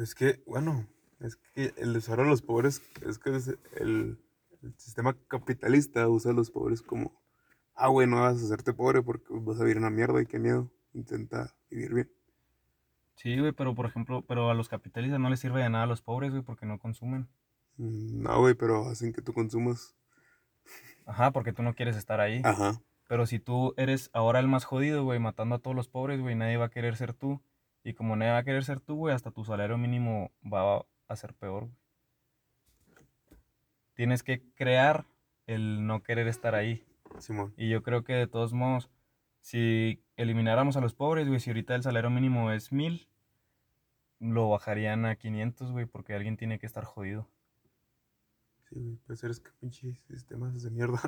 [SPEAKER 1] Es que, bueno, es que el desarrollo de los pobres, es que es el, el sistema capitalista usa a los pobres como, ah, güey, no vas a hacerte pobre porque vas a vivir una mierda y qué miedo. Intenta vivir bien.
[SPEAKER 2] Sí, güey, pero por ejemplo, pero a los capitalistas no les sirve de nada a los pobres, güey, porque no consumen.
[SPEAKER 1] Mm, No, güey, pero hacen que tú consumas.
[SPEAKER 2] Ajá, porque tú no quieres estar ahí.
[SPEAKER 1] Ajá.
[SPEAKER 2] Pero si tú eres ahora el más jodido, güey, matando a todos los pobres, güey, nadie va a querer ser tú. Y como nadie va a querer ser tú, güey, hasta tu salario mínimo va a ser peor, güey. tienes que crear el no querer estar ahí.
[SPEAKER 1] Simón.
[SPEAKER 2] Y yo creo que de todos modos, si elimináramos a los pobres, güey, si ahorita el salario mínimo es mil, lo bajarían a 500, güey, porque alguien tiene que estar jodido.
[SPEAKER 1] Sí, güey, pues eres que pinche sistemas de mierda.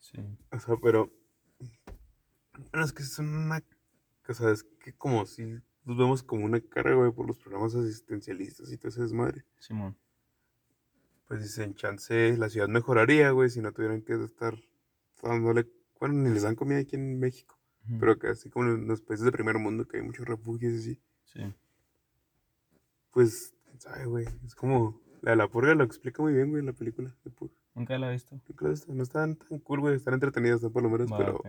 [SPEAKER 2] Sí.
[SPEAKER 1] o sea, pero. Bueno, es que es una. O sea, es que como si los vemos como una carga, güey, por los programas asistencialistas y todo ese desmadre.
[SPEAKER 2] Simón.
[SPEAKER 1] Pues dicen, chance, la ciudad mejoraría, güey, si no tuvieran que estar dándole. Bueno, ni les dan comida aquí en México.
[SPEAKER 2] Ujú.
[SPEAKER 1] Pero que así como en los países de primer mundo, que hay muchos refugios y así.
[SPEAKER 2] Sí.
[SPEAKER 1] Pues, quién sabe, güey. Es como. La de la purga lo explica muy bien, güey, en la película de purga.
[SPEAKER 2] Nunca la he visto.
[SPEAKER 1] Yo creo que no están tan cool, güey. Están entretenidas, están por lo menos,
[SPEAKER 2] Va,
[SPEAKER 1] pero.
[SPEAKER 2] ok.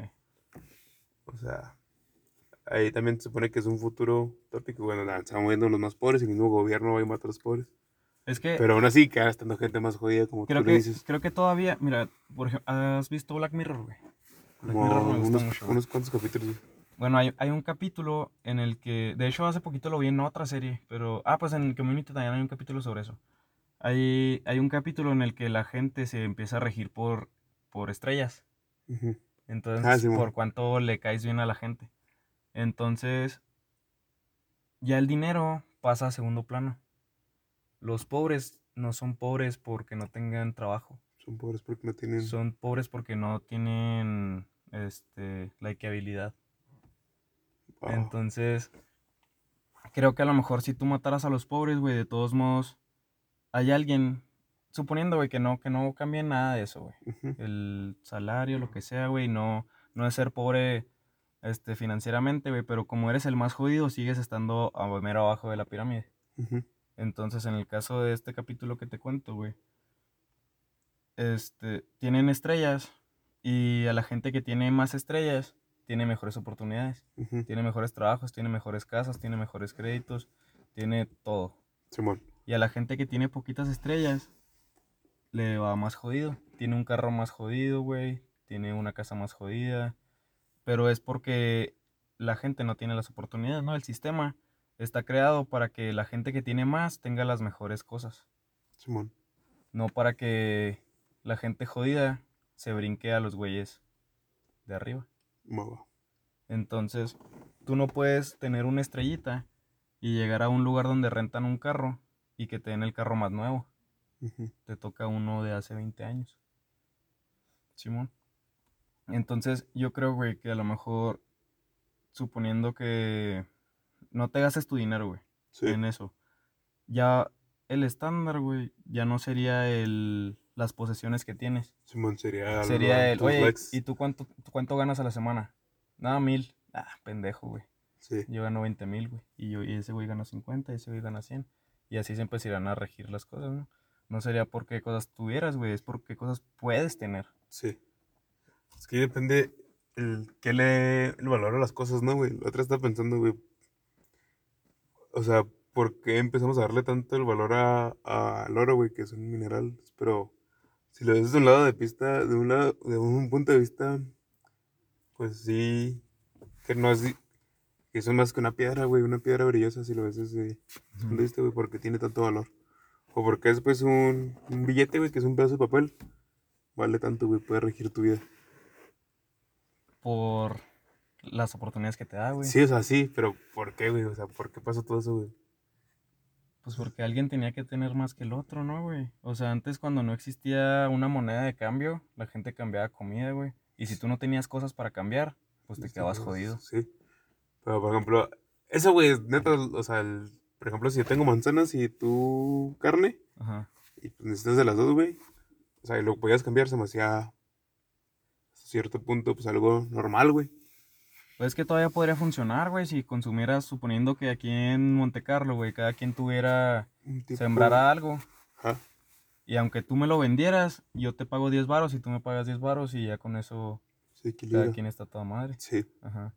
[SPEAKER 1] O sea, ahí también se supone que es un futuro tópico. Bueno, se van moviendo los más pobres y el mismo gobierno va a matar a los pobres.
[SPEAKER 2] Es que
[SPEAKER 1] Pero aún así, queda estando gente más jodida, como
[SPEAKER 2] creo
[SPEAKER 1] tú le
[SPEAKER 2] que,
[SPEAKER 1] dices.
[SPEAKER 2] creo que todavía, mira, por ejemplo, ¿has visto Black Mirror, güey? Black
[SPEAKER 1] Como
[SPEAKER 2] Mirror me gusta
[SPEAKER 1] unos,
[SPEAKER 2] mucho. güey.
[SPEAKER 1] unos cuantos capítulos. güey.
[SPEAKER 2] Bueno, hay, hay un capítulo en el que, de hecho hace poquito lo vi en otra serie, pero, ah, pues en el Community también hay un capítulo sobre eso. Hay, hay un capítulo en el que la gente se empieza a regir por, por estrellas. Entonces,
[SPEAKER 1] Ah, sí,
[SPEAKER 2] por cuánto le caes bien a la gente. Entonces, ya el dinero pasa a segundo plano. Los pobres no son pobres porque no tengan trabajo.
[SPEAKER 1] Son pobres porque no tienen.
[SPEAKER 2] Son pobres porque no tienen este, la habilidad.
[SPEAKER 1] Wow.
[SPEAKER 2] Entonces, creo que a lo mejor si tú mataras a los pobres, güey, de todos modos, hay alguien, suponiendo, güey, que no, que no cambie nada de eso, güey. El salario, lo que sea, güey, no, no es ser pobre este, financieramente, güey, pero como eres el más jodido, sigues estando a mero abajo de la pirámide. Entonces, en el caso de este capítulo que te cuento, güey, este, tienen estrellas y a la gente que tiene más estrellas tiene mejores oportunidades tiene mejores trabajos, tiene mejores casas, tiene mejores créditos, tiene todo.
[SPEAKER 1] Simón.
[SPEAKER 2] Y a la gente que tiene poquitas estrellas, le va más jodido. Tiene un carro más jodido, güey. Tiene una casa más jodida. Pero es porque la gente no tiene las oportunidades, ¿no? El sistema está creado para que la gente que tiene más tenga las mejores cosas.
[SPEAKER 1] Simón.
[SPEAKER 2] No para que la gente jodida se brinque a los güeyes de arriba.
[SPEAKER 1] Wow.
[SPEAKER 2] Entonces, tú no puedes tener una estrellita y llegar a un lugar donde rentan un carro y que te den el carro más nuevo. Te toca uno de hace 20 años. Simón. Entonces, yo creo, güey, que a lo mejor, suponiendo que no te gastes tu dinero, güey,
[SPEAKER 1] Sí.
[SPEAKER 2] en eso, ya el estándar, güey, ya no sería el, las posesiones que tienes.
[SPEAKER 1] Simón sería.
[SPEAKER 2] Sería el, oye,
[SPEAKER 1] likes.
[SPEAKER 2] ¿y tú cuánto, cuánto ganas a la semana? Nada, mil. Ah, pendejo, güey.
[SPEAKER 1] Sí.
[SPEAKER 2] Yo gano 20 mil, güey. Y, yo, y ese güey gana 50, y ese güey gana 100. Y así siempre se irán a regir las cosas, ¿no? No sería por qué cosas tuvieras, güey, es por qué cosas puedes tener.
[SPEAKER 1] Sí. Es que depende el que le el valor a las cosas, ¿no, güey? La otra estaba pensando, güey. O sea, ¿por qué empezamos a darle tanto el valor a, a- al oro, güey? Que es un mineral. Pero si lo ves desde un lado de pista, de un lado, de un punto de vista, pues sí, que no es, que eso es más que una piedra, güey, una piedra brillosa, si lo ves desde punto de vista, güey, porque tiene tanto valor. O porque es pues un, un billete, güey, que es un pedazo de papel. Vale tanto, güey, puede regir tu vida.
[SPEAKER 2] Por las oportunidades que te da, güey.
[SPEAKER 1] Sí, o sea, sí, pero ¿por qué, güey? O sea, ¿por qué pasó todo eso, güey?
[SPEAKER 2] Pues porque alguien tenía que tener más que el otro, ¿no, güey? O sea, antes cuando no existía una moneda de cambio, la gente cambiaba comida, güey. Y si tú no tenías cosas para cambiar, pues te
[SPEAKER 1] Este,
[SPEAKER 2] quedabas
[SPEAKER 1] pues,
[SPEAKER 2] jodido.
[SPEAKER 1] Sí. Pero, por ejemplo, eso, güey, es neta, o sea, el- por ejemplo, si yo tengo manzanas y tú carne,
[SPEAKER 2] Ajá.
[SPEAKER 1] y pues necesitas de las dos, güey, o sea, y lo podías cambiar, se me hacía a cierto punto, pues algo normal, güey.
[SPEAKER 2] Pues es que todavía podría funcionar, güey, si consumieras, suponiendo que aquí en Monte Carlo, güey, cada quien tuviera, sembrara algo.
[SPEAKER 1] Ajá.
[SPEAKER 2] Y aunque tú me lo vendieras, yo te pago 10 varos y tú me pagas 10 varos y ya con eso
[SPEAKER 1] Se
[SPEAKER 2] cada quien está toda madre.
[SPEAKER 1] Sí.
[SPEAKER 2] Ajá.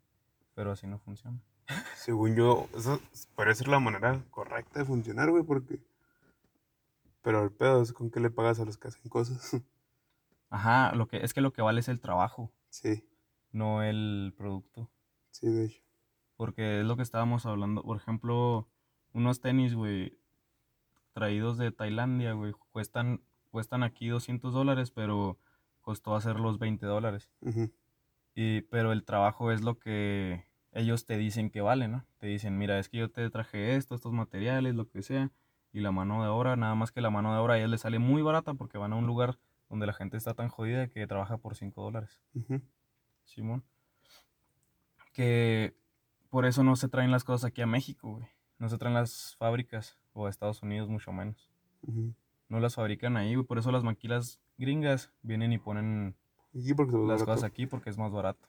[SPEAKER 2] Pero así no funciona.
[SPEAKER 1] Según yo, eso parece ser la manera correcta de funcionar, güey, porque... Pero el pedo es con qué le pagas a los que hacen cosas.
[SPEAKER 2] Ajá, lo que, es que lo que vale es el trabajo,
[SPEAKER 1] sí,
[SPEAKER 2] no el producto.
[SPEAKER 1] Sí, de hecho.
[SPEAKER 2] Porque es lo que estábamos hablando. Por ejemplo, unos tenis, güey. traídos de Tailandia, güey, cuestan, cuestan aquí 200 dólares, pero costó hacerlos 20 dólares. Y, pero el trabajo es lo que ellos te dicen que vale, ¿no? Te dicen, mira, es que yo te traje esto, estos materiales, lo que sea, y la mano de obra, nada más que la mano de obra a ellos les sale muy barata porque van a un lugar donde la gente está tan jodida que trabaja por 5 dólares. Simón. Que por eso no se traen las cosas aquí a México, güey. No se traen las fábricas o a Estados Unidos mucho menos. No las fabrican ahí, güey. Por eso las maquilas gringas vienen y ponen
[SPEAKER 1] Aquí porque
[SPEAKER 2] las
[SPEAKER 1] barato.
[SPEAKER 2] cosas aquí porque es más barato.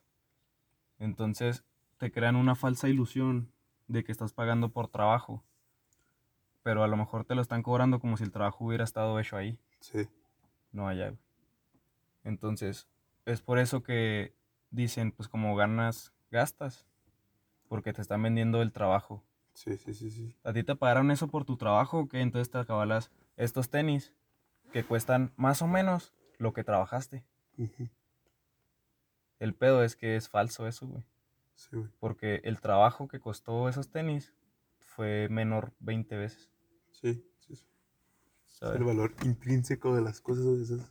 [SPEAKER 2] Entonces te crean una falsa ilusión de que estás pagando por trabajo. Pero a lo mejor te lo están cobrando como si el trabajo hubiera estado hecho ahí,
[SPEAKER 1] Sí.
[SPEAKER 2] no allá. güey. Entonces, es por eso que dicen, pues como ganas, gastas. Porque te están vendiendo el trabajo.
[SPEAKER 1] Sí, sí, sí, sí.
[SPEAKER 2] ¿A ti te pagaron eso por tu trabajo o qué? Entonces te acabalas estos tenis que cuestan más o menos lo que trabajaste. El pedo es que es falso eso, güey.
[SPEAKER 1] Sí, güey.
[SPEAKER 2] Porque el trabajo que costó esos tenis fue menor 20 veces.
[SPEAKER 1] Sí, sí, sí.
[SPEAKER 2] ¿sabes?
[SPEAKER 1] El valor intrínseco de las cosas, güey.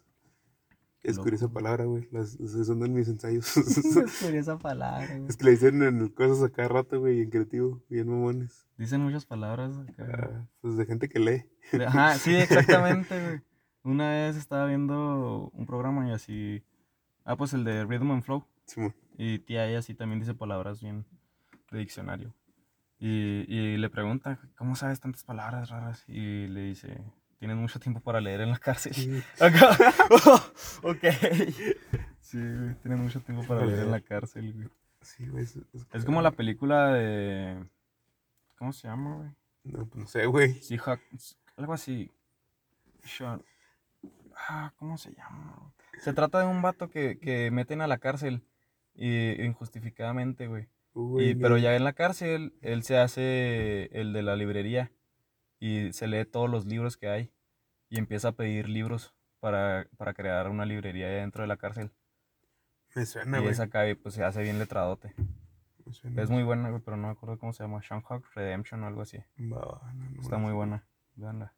[SPEAKER 1] Descubrí esa palabra, güey. Las, las- son en mis ensayos.
[SPEAKER 2] Descubrí esa palabra, güey.
[SPEAKER 1] es que le dicen en cosas a cada rato, güey, en creativo, bien mamones.
[SPEAKER 2] Dicen muchas palabras acá.
[SPEAKER 1] Ah, pues de gente que lee.
[SPEAKER 2] Ajá, sí, exactamente, güey. Una vez estaba viendo un programa y así. Ah, pues el de Rhythm and Flow.
[SPEAKER 1] Simón.
[SPEAKER 2] Y tía ella sí también dice palabras bien de diccionario. Y, y le pregunta, ¿cómo sabes tantas palabras raras? Y le dice, tienes mucho tiempo para leer en la cárcel.
[SPEAKER 1] Sí.
[SPEAKER 2] Acá. ok. Sí, güey, tienes mucho tiempo para leer en la cárcel, güey.
[SPEAKER 1] Sí, güey. Es, es-
[SPEAKER 2] Es como la película de... ¿Cómo se llama, güey?
[SPEAKER 1] No, pues no sé, güey.
[SPEAKER 2] Seahawk, algo así. Sean- Ah, ¿cómo se llama? Se trata de un vato que, que meten a la cárcel y, injustificadamente, güey.
[SPEAKER 1] Uy,
[SPEAKER 2] Y, pero ya en la cárcel, él se hace el de la librería y se lee todos los libros que hay y empieza a pedir libros para, para crear una librería dentro de la cárcel.
[SPEAKER 1] Me suena,
[SPEAKER 2] y
[SPEAKER 1] güey.
[SPEAKER 2] esa acá y, pues se hace bien letradote.
[SPEAKER 1] Me suena.
[SPEAKER 2] Es muy buena, güey, pero no me acuerdo cómo se llama. Shanghai Redemption o algo así.
[SPEAKER 1] Va, va, no, no,
[SPEAKER 2] Está
[SPEAKER 1] no.
[SPEAKER 2] muy buena. Veanla.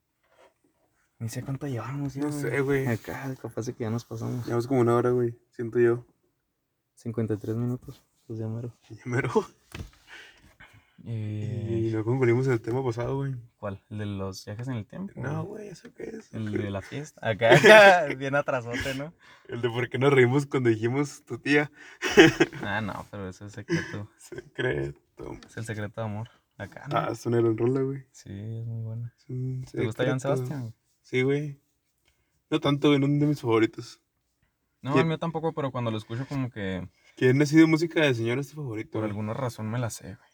[SPEAKER 2] Ni sé cuánto llevamos, ya,
[SPEAKER 1] No
[SPEAKER 2] güey.
[SPEAKER 1] sé, güey.
[SPEAKER 2] Acá, capaz de que ya nos pasamos.
[SPEAKER 1] Llevamos como una hora, güey. Siento yo.
[SPEAKER 2] 53 minutos. Pues ya mero.
[SPEAKER 1] Ya mero. Y
[SPEAKER 2] Y...
[SPEAKER 1] no concluimos el tema pasado, güey.
[SPEAKER 2] ¿Cuál? ¿El de los viajes en el tiempo?
[SPEAKER 1] No, güey, ¿eso qué es?
[SPEAKER 2] El de la fiesta. Acá, acá, bien atrasote, ¿no?
[SPEAKER 1] El de por qué nos reímos cuando dijimos tu tía.
[SPEAKER 2] Ah, no, pero eso es secreto.
[SPEAKER 1] Secreto.
[SPEAKER 2] Es el secreto de amor. Acá, ¿no?
[SPEAKER 1] Ah, sonaron en rola, güey.
[SPEAKER 2] Sí, es muy buena.
[SPEAKER 1] Es un
[SPEAKER 2] ¿Te gusta Joan. Sebastián?
[SPEAKER 1] Sí, güey. No tanto, güey, no es de mis favoritos.
[SPEAKER 2] No,
[SPEAKER 1] ¿Quién?
[SPEAKER 2] el mío tampoco, pero cuando lo escucho como que
[SPEAKER 1] ¿Quién ha sido música de señor es tu favorito?
[SPEAKER 2] por
[SPEAKER 1] güey?
[SPEAKER 2] alguna razón me la sé, güey.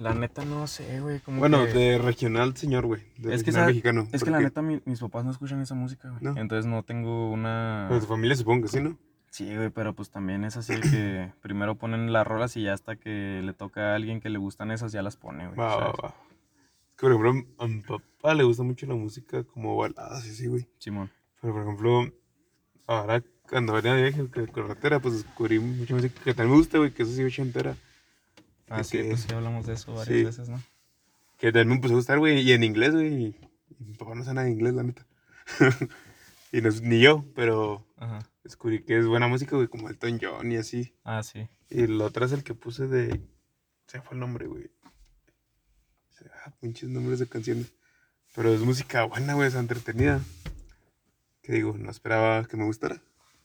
[SPEAKER 2] La neta no sé, güey. como
[SPEAKER 1] Bueno,
[SPEAKER 2] que-
[SPEAKER 1] de regional señor, güey. De
[SPEAKER 2] Es que. Es que la neta mi- mis papás no escuchan esa música, güey.
[SPEAKER 1] No.
[SPEAKER 2] Entonces no tengo una...
[SPEAKER 1] Pero tu familia supongo que sí, ¿no?
[SPEAKER 2] Sí, güey, pero pues también es así de que primero ponen las rolas y ya hasta que le toca a alguien que le gustan esas ya las pone, güey.
[SPEAKER 1] Va,
[SPEAKER 2] ¿sabes?
[SPEAKER 1] va. Es que, por ejemplo, a mi papá le gusta mucho la música como baladas y así, güey.
[SPEAKER 2] Simón.
[SPEAKER 1] Pero, por ejemplo, ahora cuando venía de viaje de carretera, pues descubrí mucha música que también me gusta, güey, que eso sí, ochentera.
[SPEAKER 2] Ah, sí,
[SPEAKER 1] que-
[SPEAKER 2] pues sí hablamos de eso varias
[SPEAKER 1] sí.
[SPEAKER 2] veces, ¿no?
[SPEAKER 1] Que también me empezó a gustar, güey, y en inglés, güey. Y, mi papá no sabe nada de inglés, la neta. y no, ni yo, pero
[SPEAKER 2] Ajá.
[SPEAKER 1] descubrí que es buena música, güey, como Elton John y así.
[SPEAKER 2] Ah, sí.
[SPEAKER 1] Y el otro es el que puse de. Se fue el nombre, güey. Ah, pinches nombres de canciones. Pero es música buena, güey, es entretenida. Que digo, no esperaba que me gustara.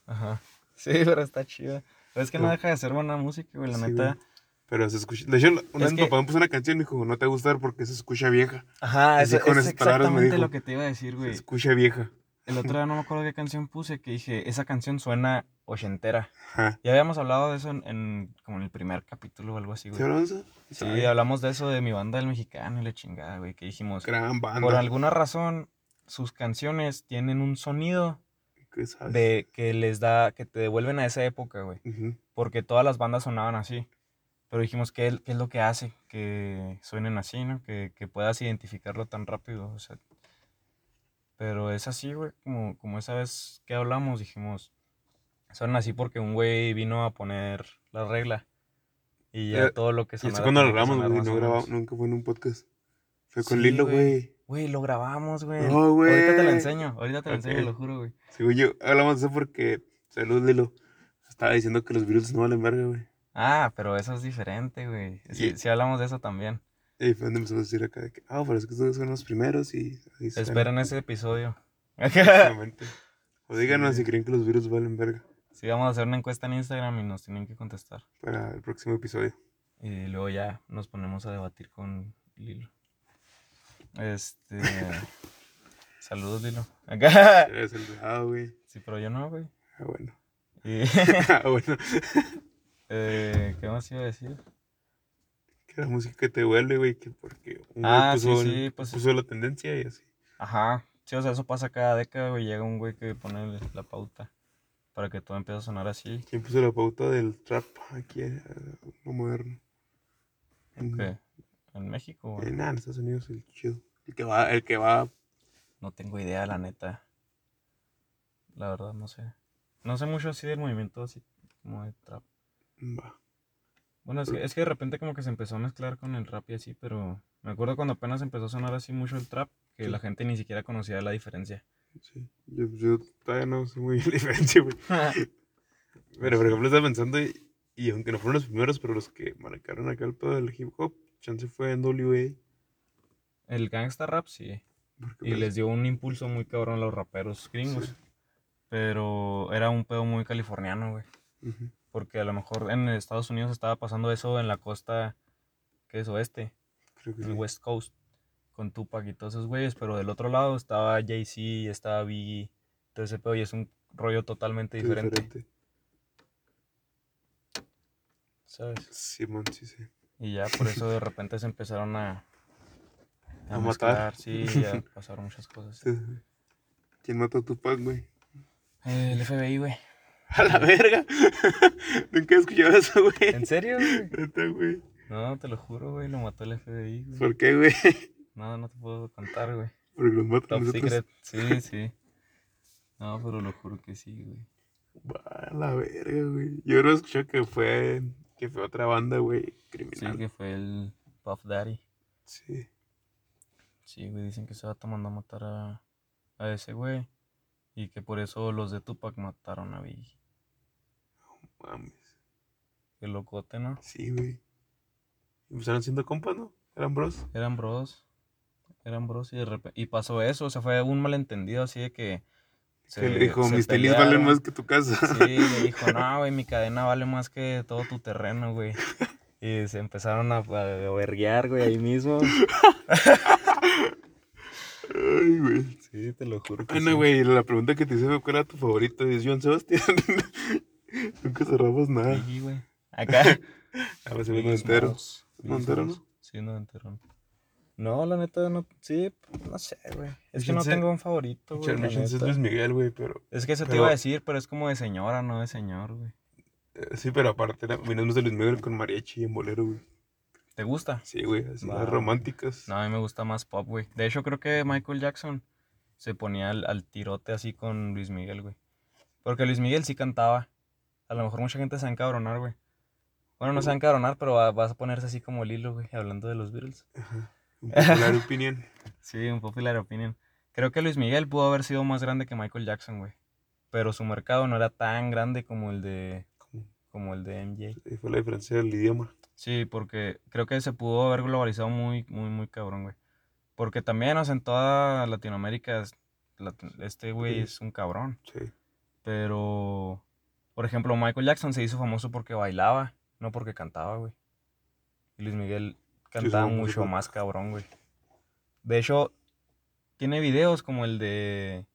[SPEAKER 2] Ajá. Sí, pero está chida. Pero es que no
[SPEAKER 1] No.
[SPEAKER 2] deja de ser buena música, güey, la
[SPEAKER 1] Sí,
[SPEAKER 2] neta.
[SPEAKER 1] güey. Pero se escucha. De hecho, una vez mi papá me puso una canción y me dijo, no te va a gustar porque se escucha vieja.
[SPEAKER 2] Ajá, es,
[SPEAKER 1] con
[SPEAKER 2] exactamente
[SPEAKER 1] dijo.
[SPEAKER 2] lo que te iba a decir,
[SPEAKER 1] Se
[SPEAKER 2] güey.
[SPEAKER 1] escucha vieja.
[SPEAKER 2] El otro día no me acuerdo qué canción puse, que dije, esa canción suena ochentera.
[SPEAKER 1] Ajá.
[SPEAKER 2] Ya habíamos hablado de eso en, en- como en el primer capítulo o algo así,
[SPEAKER 1] ¿Sí
[SPEAKER 2] güey. Sí,
[SPEAKER 1] Ay,
[SPEAKER 2] hablamos de eso de mi banda del mexicano y la chingada, güey, que dijimos,
[SPEAKER 1] Gran banda.
[SPEAKER 2] por alguna razón, sus canciones tienen un sonido de que les da, que te devuelven a esa época, güey. Porque todas las bandas sonaban así. Pero dijimos, ¿qué, es- qué es lo que hace que suenen así, no? Que, que puedas identificarlo tan rápido, o sea. Pero es así, güey, como, como esa vez que hablamos, dijimos, son así porque un güey vino a poner la regla. Y ya
[SPEAKER 1] Eh,
[SPEAKER 2] todo lo que
[SPEAKER 1] Y
[SPEAKER 2] sonara
[SPEAKER 1] eso cuando grabamos, güey, no grabamos, nunca fue en un podcast. Fue con
[SPEAKER 2] Sí,
[SPEAKER 1] Lilo,
[SPEAKER 2] güey.
[SPEAKER 1] güey.
[SPEAKER 2] Lo grabamos, güey.
[SPEAKER 1] No, güey.
[SPEAKER 2] Ahorita te lo enseño, ahorita te lo enseño,
[SPEAKER 1] Ok.
[SPEAKER 2] lo juro, güey.
[SPEAKER 1] Según yo, hablamos de eso porque, salud, Lilo, estaba diciendo que los virus no valen verga, güey.
[SPEAKER 2] Ah, pero eso es diferente, güey. Sí,
[SPEAKER 1] Y-
[SPEAKER 2] sí hablamos de eso también.
[SPEAKER 1] Y fue donde empezamos a decir acá de que, ah, pero es que ustedes son los primeros y... ahí están".
[SPEAKER 2] Esperen ese episodio.
[SPEAKER 1] Próximamente. O díganos
[SPEAKER 2] Sí.
[SPEAKER 1] si creen que los virus valen verga
[SPEAKER 2] Sí, vamos a hacer una encuesta en Instagram y nos tienen que contestar.
[SPEAKER 1] para el próximo episodio.
[SPEAKER 2] Y luego ya nos ponemos a debatir con Lilo. Este. Saludos, Lilo. Acá.
[SPEAKER 1] Eres el dejado, güey.
[SPEAKER 2] Sí, pero yo no, güey.
[SPEAKER 1] Ah, bueno.
[SPEAKER 2] Y,
[SPEAKER 1] Ah, bueno.
[SPEAKER 2] Eh, ¿Qué más iba a decir?
[SPEAKER 1] Que la música que te vuelve, güey, que porque un güey
[SPEAKER 2] Ah,
[SPEAKER 1] puso,
[SPEAKER 2] sí,
[SPEAKER 1] el-
[SPEAKER 2] sí, pues-
[SPEAKER 1] puso la tendencia y así.
[SPEAKER 2] Ajá. Sí, o sea, eso pasa cada década, güey. Llega un güey que pone la pauta para que todo empiece a sonar así.
[SPEAKER 1] ¿Quién puso la pauta del trap aquí, eh, lo moderno? En,
[SPEAKER 2] ¿Qué? ¿En México, güey?
[SPEAKER 1] en, nada, en Estados Unidos, el chido. El que va, el que va,
[SPEAKER 2] No tengo idea, la neta. La verdad, no sé. No sé mucho así del movimiento así como de trap.
[SPEAKER 1] Va.
[SPEAKER 2] Bueno, es que, es que de repente como que se empezó a mezclar con el rap y así, pero me acuerdo cuando apenas empezó a sonar así mucho el trap, que
[SPEAKER 1] Sí.
[SPEAKER 2] la gente ni siquiera conocía la diferencia.
[SPEAKER 1] Sí. Yo, yo todavía no sé muy bien la diferencia, güey. Pero, por ejemplo, estaba pensando, y, y aunque no fueron los primeros, pero los que marcaron acá el pedo del hip hop, chance fue en WA.
[SPEAKER 2] el gangsta rap sí, y
[SPEAKER 1] pues,
[SPEAKER 2] les dio un impulso muy cabrón a los raperos gringos,
[SPEAKER 1] Sí.
[SPEAKER 2] pero era un pedo muy californiano, güey.
[SPEAKER 1] ujú,
[SPEAKER 2] Porque a lo mejor en Estados Unidos estaba pasando eso en la costa, que es oeste,
[SPEAKER 1] creo que sí.
[SPEAKER 2] el West Coast, con Tupac y todos esos güeyes, pero del otro lado estaba Jay-Z, estaba Biggie, todo ese pedo, y es un rollo totalmente
[SPEAKER 1] Sí,
[SPEAKER 2] diferente, ¿sabes?
[SPEAKER 1] Simón, sí, sí.
[SPEAKER 2] Y ya por eso de repente se empezaron a,
[SPEAKER 1] A matar.
[SPEAKER 2] sí, a pasar muchas cosas.
[SPEAKER 1] Sí, sí. ¿Quién mató a Tupac, güey?
[SPEAKER 2] El FBI, güey.
[SPEAKER 1] ¡A la verga! Nunca he escuchado eso, güey.
[SPEAKER 2] ¿En serio, güey?
[SPEAKER 1] Neta, güey.
[SPEAKER 2] No, te lo juro, güey, lo mató el FBI, güey.
[SPEAKER 1] ¿Por qué, güey?
[SPEAKER 2] No, no te puedo contar, güey.
[SPEAKER 1] Porque los matan
[SPEAKER 2] Top
[SPEAKER 1] nosotros.
[SPEAKER 2] secret, sí, sí. No, pero lo juro que sí, güey.
[SPEAKER 1] Va, a la verga, güey. Yo no escuché que fue, que fue otra banda, güey,
[SPEAKER 2] Sí,
[SPEAKER 1] criminal.
[SPEAKER 2] que fue el Puff Daddy.
[SPEAKER 1] Sí.
[SPEAKER 2] Sí, güey, dicen que se va tomando a matar a, a ese güey. Y que por eso los de Tupac mataron a Biggie.
[SPEAKER 1] Mames.
[SPEAKER 2] Qué locote, ¿no?
[SPEAKER 1] Sí, güey. Empezaron siendo compas, ¿no? Eran bros.
[SPEAKER 2] Eran bros. Eran bros y de repente... Y pasó eso, o sea, fue un malentendido así de que...
[SPEAKER 1] que le dijo,
[SPEAKER 2] se
[SPEAKER 1] mis tenis valen
[SPEAKER 2] pelearon".
[SPEAKER 1] más que tu casa.
[SPEAKER 2] Sí, le dijo, no, güey, mi cadena vale más que todo tu terreno, güey. Y se empezaron a, a verguear, güey, ahí mismo.
[SPEAKER 1] Ay, güey.
[SPEAKER 2] Sí, te lo juro que
[SPEAKER 1] Ana,
[SPEAKER 2] sí.
[SPEAKER 1] güey, la pregunta que te hice fue cuál era tu favorito. Es Joan Sebastián. Nunca cerramos nada.
[SPEAKER 2] Biggie, güey. Acá.
[SPEAKER 1] A ver si me entero.
[SPEAKER 2] Biggie
[SPEAKER 1] ¿Noventero,
[SPEAKER 2] Smalls. Sí, noventero. No, la neta, no. Sí, no sé, güey. Es que no tengo un favorito, güey.
[SPEAKER 1] es. Luis Miguel, güey, pero...
[SPEAKER 2] Es que eso te
[SPEAKER 1] pero-
[SPEAKER 2] iba a decir, pero es como de señora, no de señor, güey.
[SPEAKER 1] eh, Sí, pero aparte, vinimos de Luis Miguel con mariachi y en bolero, güey.
[SPEAKER 2] ¿Te gusta?
[SPEAKER 1] Sí, güey, así las románticas.
[SPEAKER 2] No, a mí me gusta más pop, güey. De hecho, creo que Michael Jackson se ponía al, al tirote así con Luis Miguel, güey. Porque Luis Miguel sí cantaba. A lo mejor mucha gente se va a encabronar, güey. Bueno, no se va a encabronar, pero va- vas a ponerse así como el hilo, güey, hablando de los Beatles.
[SPEAKER 1] Ajá. Un popular opinión.
[SPEAKER 2] Sí, un popular opinion. Creo que Luis Miguel pudo haber sido más grande que Michael Jackson, güey. Pero su mercado no era tan grande como el de,
[SPEAKER 1] Como-
[SPEAKER 2] el de MJ.
[SPEAKER 1] fue la diferencia del idioma.
[SPEAKER 2] Sí, porque creo que se pudo haber globalizado muy, muy, muy cabrón, güey. Porque también, o sea, en toda Latinoamérica, es- lat- este güey
[SPEAKER 1] Sí.
[SPEAKER 2] es un cabrón.
[SPEAKER 1] Sí.
[SPEAKER 2] Pero, por ejemplo, Michael Jackson se hizo famoso porque bailaba, no porque cantaba, güey. Y Luis Miguel cantaba
[SPEAKER 1] sí,
[SPEAKER 2] mucho más cabrón, güey. De hecho, tiene videos como el de...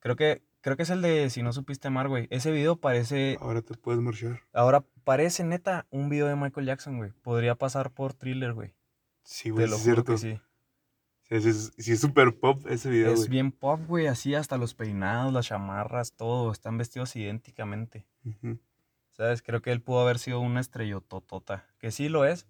[SPEAKER 2] Creo que, creo que es el de Si no supiste amar, güey. Ese video parece...
[SPEAKER 1] Ahora te puedes marchar.
[SPEAKER 2] Ahora parece neta un video de Michael Jackson, güey. Podría pasar por thriller, güey.
[SPEAKER 1] Sí, güey, es cierto.
[SPEAKER 2] sí.
[SPEAKER 1] Sí, es- sí es súper pop ese video,
[SPEAKER 2] Es bien pop, güey. Así hasta los peinados, las chamarras, todo. Están vestidos idénticamente. ¿Sabes? Creo que él pudo haber sido una estrellototota. Que sí lo es.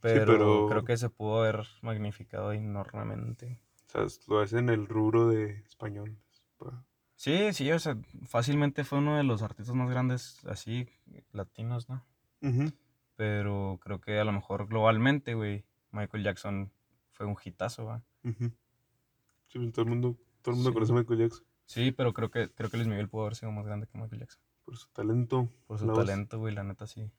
[SPEAKER 2] Pero,
[SPEAKER 1] pero-
[SPEAKER 2] creo que se pudo haber magnificado enormemente.
[SPEAKER 1] O sea, lo hacen en el rubro de español. Pa-
[SPEAKER 2] Sí, sí, o sea, fácilmente fue uno de los artistas más grandes así, latinos, ¿no? Pero creo que a lo mejor globalmente, güey, Michael Jackson fue un hitazo, ¿va?
[SPEAKER 1] Ujú. Sí, pues todo el mundo, todo el mundo
[SPEAKER 2] Sí.
[SPEAKER 1] conoce a Michael Jackson
[SPEAKER 2] Sí, pero creo que, creo que Luis Miguel pudo haber sido más grande que Michael Jackson.
[SPEAKER 1] por su talento.
[SPEAKER 2] Por su
[SPEAKER 1] voz.
[SPEAKER 2] talento, güey, la neta sí.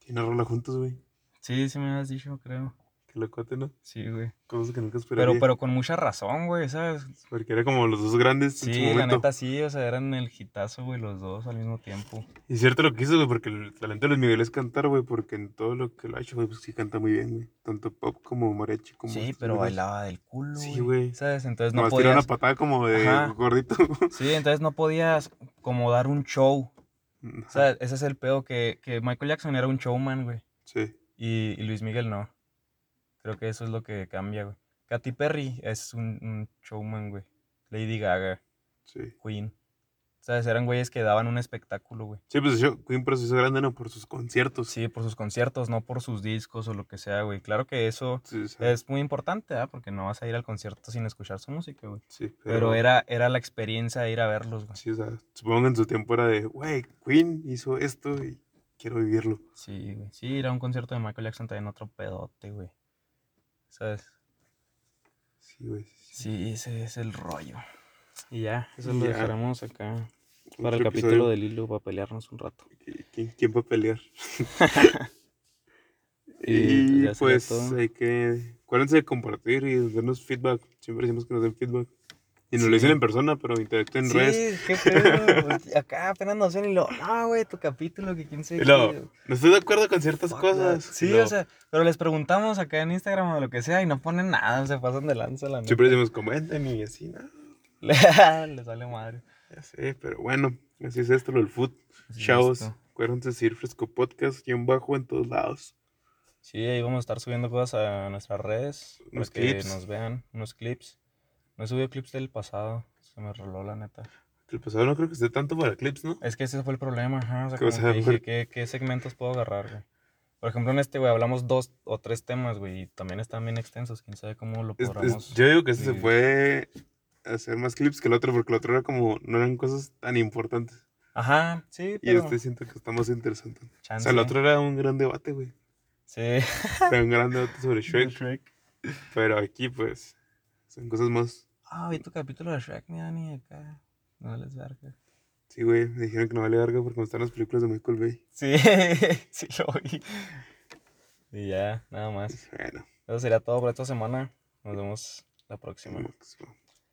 [SPEAKER 1] Tiene rola juntos, güey.
[SPEAKER 2] Sí, sí me has dicho, creo.
[SPEAKER 1] Locote, ¿no?
[SPEAKER 2] Sí, güey.
[SPEAKER 1] Cosas que nunca esperaría.
[SPEAKER 2] Pero, pero con mucha razón, güey, ¿sabes?
[SPEAKER 1] Porque era como los dos grandes en su
[SPEAKER 2] Sí, la neta sí, o sea, eran el hitazo, güey, los dos al mismo tiempo.
[SPEAKER 1] Y cierto lo que hizo, güey, porque el talento de Luis Miguel es cantar, güey, porque en todo lo que lo ha hecho, güey, pues sí canta muy bien, güey. Tanto pop como mariachi, como...
[SPEAKER 2] Sí,
[SPEAKER 1] estos
[SPEAKER 2] pero bailaba del culo,
[SPEAKER 1] Sí, güey.
[SPEAKER 2] ¿Sabes? Entonces no
[SPEAKER 1] tiraba
[SPEAKER 2] podías...
[SPEAKER 1] una patada como de
[SPEAKER 2] Ajá.
[SPEAKER 1] gordito.
[SPEAKER 2] Sí, entonces no podías como dar un show. O
[SPEAKER 1] Ajá.
[SPEAKER 2] sea, ese es el pedo que, que Michael Jackson era un showman, güey.
[SPEAKER 1] Sí.
[SPEAKER 2] Y, y Luis Miguel no. Creo que eso es lo que cambia, güey. Katy Perry es un, un showman, güey. Lady Gaga,
[SPEAKER 1] Sí.
[SPEAKER 2] Queen. ¿Sabes? Eran güeyes que daban un espectáculo, güey.
[SPEAKER 1] Sí, pues yo, Queen por eso grande, ¿no? Por sus conciertos.
[SPEAKER 2] Sí, por sus conciertos, no por sus discos o lo que sea, güey. Claro que eso
[SPEAKER 1] Sí,
[SPEAKER 2] es muy importante, ¿ah? Porque no vas a ir al concierto sin escuchar su música, güey.
[SPEAKER 1] sí,
[SPEAKER 2] Pero era, era la experiencia de ir a verlos, güey.
[SPEAKER 1] Sí, o sea, supongo que en su tiempo era de, güey, Queen hizo esto y quiero vivirlo.
[SPEAKER 2] Sí, güey. Sí, ir a un concierto de Michael Jackson también otro pedote, güey. ¿Sabes?
[SPEAKER 1] Sí, güey. sí, sí.
[SPEAKER 2] Sí, ese es el rollo. Y ya, eso
[SPEAKER 1] Y
[SPEAKER 2] lo
[SPEAKER 1] ya.
[SPEAKER 2] dejaremos acá para el capítulo
[SPEAKER 1] episodio.
[SPEAKER 2] del hilo para pelearnos un rato.
[SPEAKER 1] ¿Qui- ¿Quién, quién va a pelear?
[SPEAKER 2] Y
[SPEAKER 1] pues
[SPEAKER 2] todo.
[SPEAKER 1] hay que. Acuérdense de compartir y darnos feedback. Siempre decimos que nos den feedback. Y nos lo
[SPEAKER 2] Sí.
[SPEAKER 1] dicen en persona, pero interactúen en redes.
[SPEAKER 2] qué pedo. Acá apenas nos ven y lo, no, güey, tu capítulo, que quién sabe qué".
[SPEAKER 1] no estoy de acuerdo con ciertas
[SPEAKER 2] Fuck
[SPEAKER 1] cosas.
[SPEAKER 2] that. Sí, o sea, pero les preguntamos acá en Instagram o lo que sea y no ponen nada, se pasan de lanza la neta.
[SPEAKER 1] Siempre decimos comenten y así, ¿no?
[SPEAKER 2] Les sale madre.
[SPEAKER 1] Ya sé, pero bueno, así es esto, lo del food.
[SPEAKER 2] Así
[SPEAKER 1] Chavos,
[SPEAKER 2] esto.
[SPEAKER 1] acuérdense de seguir Fresco Podcast y en bajo en todos lados.
[SPEAKER 2] Sí, ahí vamos a estar subiendo cosas a nuestras redes. Para que nos vean, unos clips. No he subido clips del pasado. Se me roló la neta.
[SPEAKER 1] El pasado no creo que esté tanto para clips, ¿no?
[SPEAKER 2] Es que ese fue el problema, ajá. O sea, como que dije, ¿qué, qué segmentos puedo agarrar, güey? Por ejemplo, en este, güey, hablamos dos o tres temas, güey, y también están bien extensos. Quién sabe cómo lo podamos.
[SPEAKER 1] yo digo que ese se fue hacer más clips que el otro, porque el otro era como, no eran cosas tan importantes.
[SPEAKER 2] Ajá, sí,
[SPEAKER 1] Y
[SPEAKER 2] pero.
[SPEAKER 1] este siento que está más interesante. O sea, el otro era un gran debate, güey.
[SPEAKER 2] Sí.
[SPEAKER 1] Era un gran debate sobre Shrek.
[SPEAKER 2] Shrek.
[SPEAKER 1] Pero aquí, pues, son cosas más.
[SPEAKER 2] Ah, vi tu capítulo de Shrek, mi Dani, acá. No les verga.
[SPEAKER 1] Sí, güey, me dijeron que no vale verga porque me están las películas de Michael Bay.
[SPEAKER 2] Sí, sí lo vi. Y ya, nada más.
[SPEAKER 1] Bueno,
[SPEAKER 2] Eso sería todo por esta semana. Nos vemos la próxima.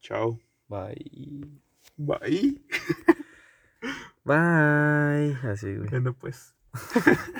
[SPEAKER 1] chao.
[SPEAKER 2] Bye.
[SPEAKER 1] Bye.
[SPEAKER 2] Bye. Así, güey.
[SPEAKER 1] Bueno, pues.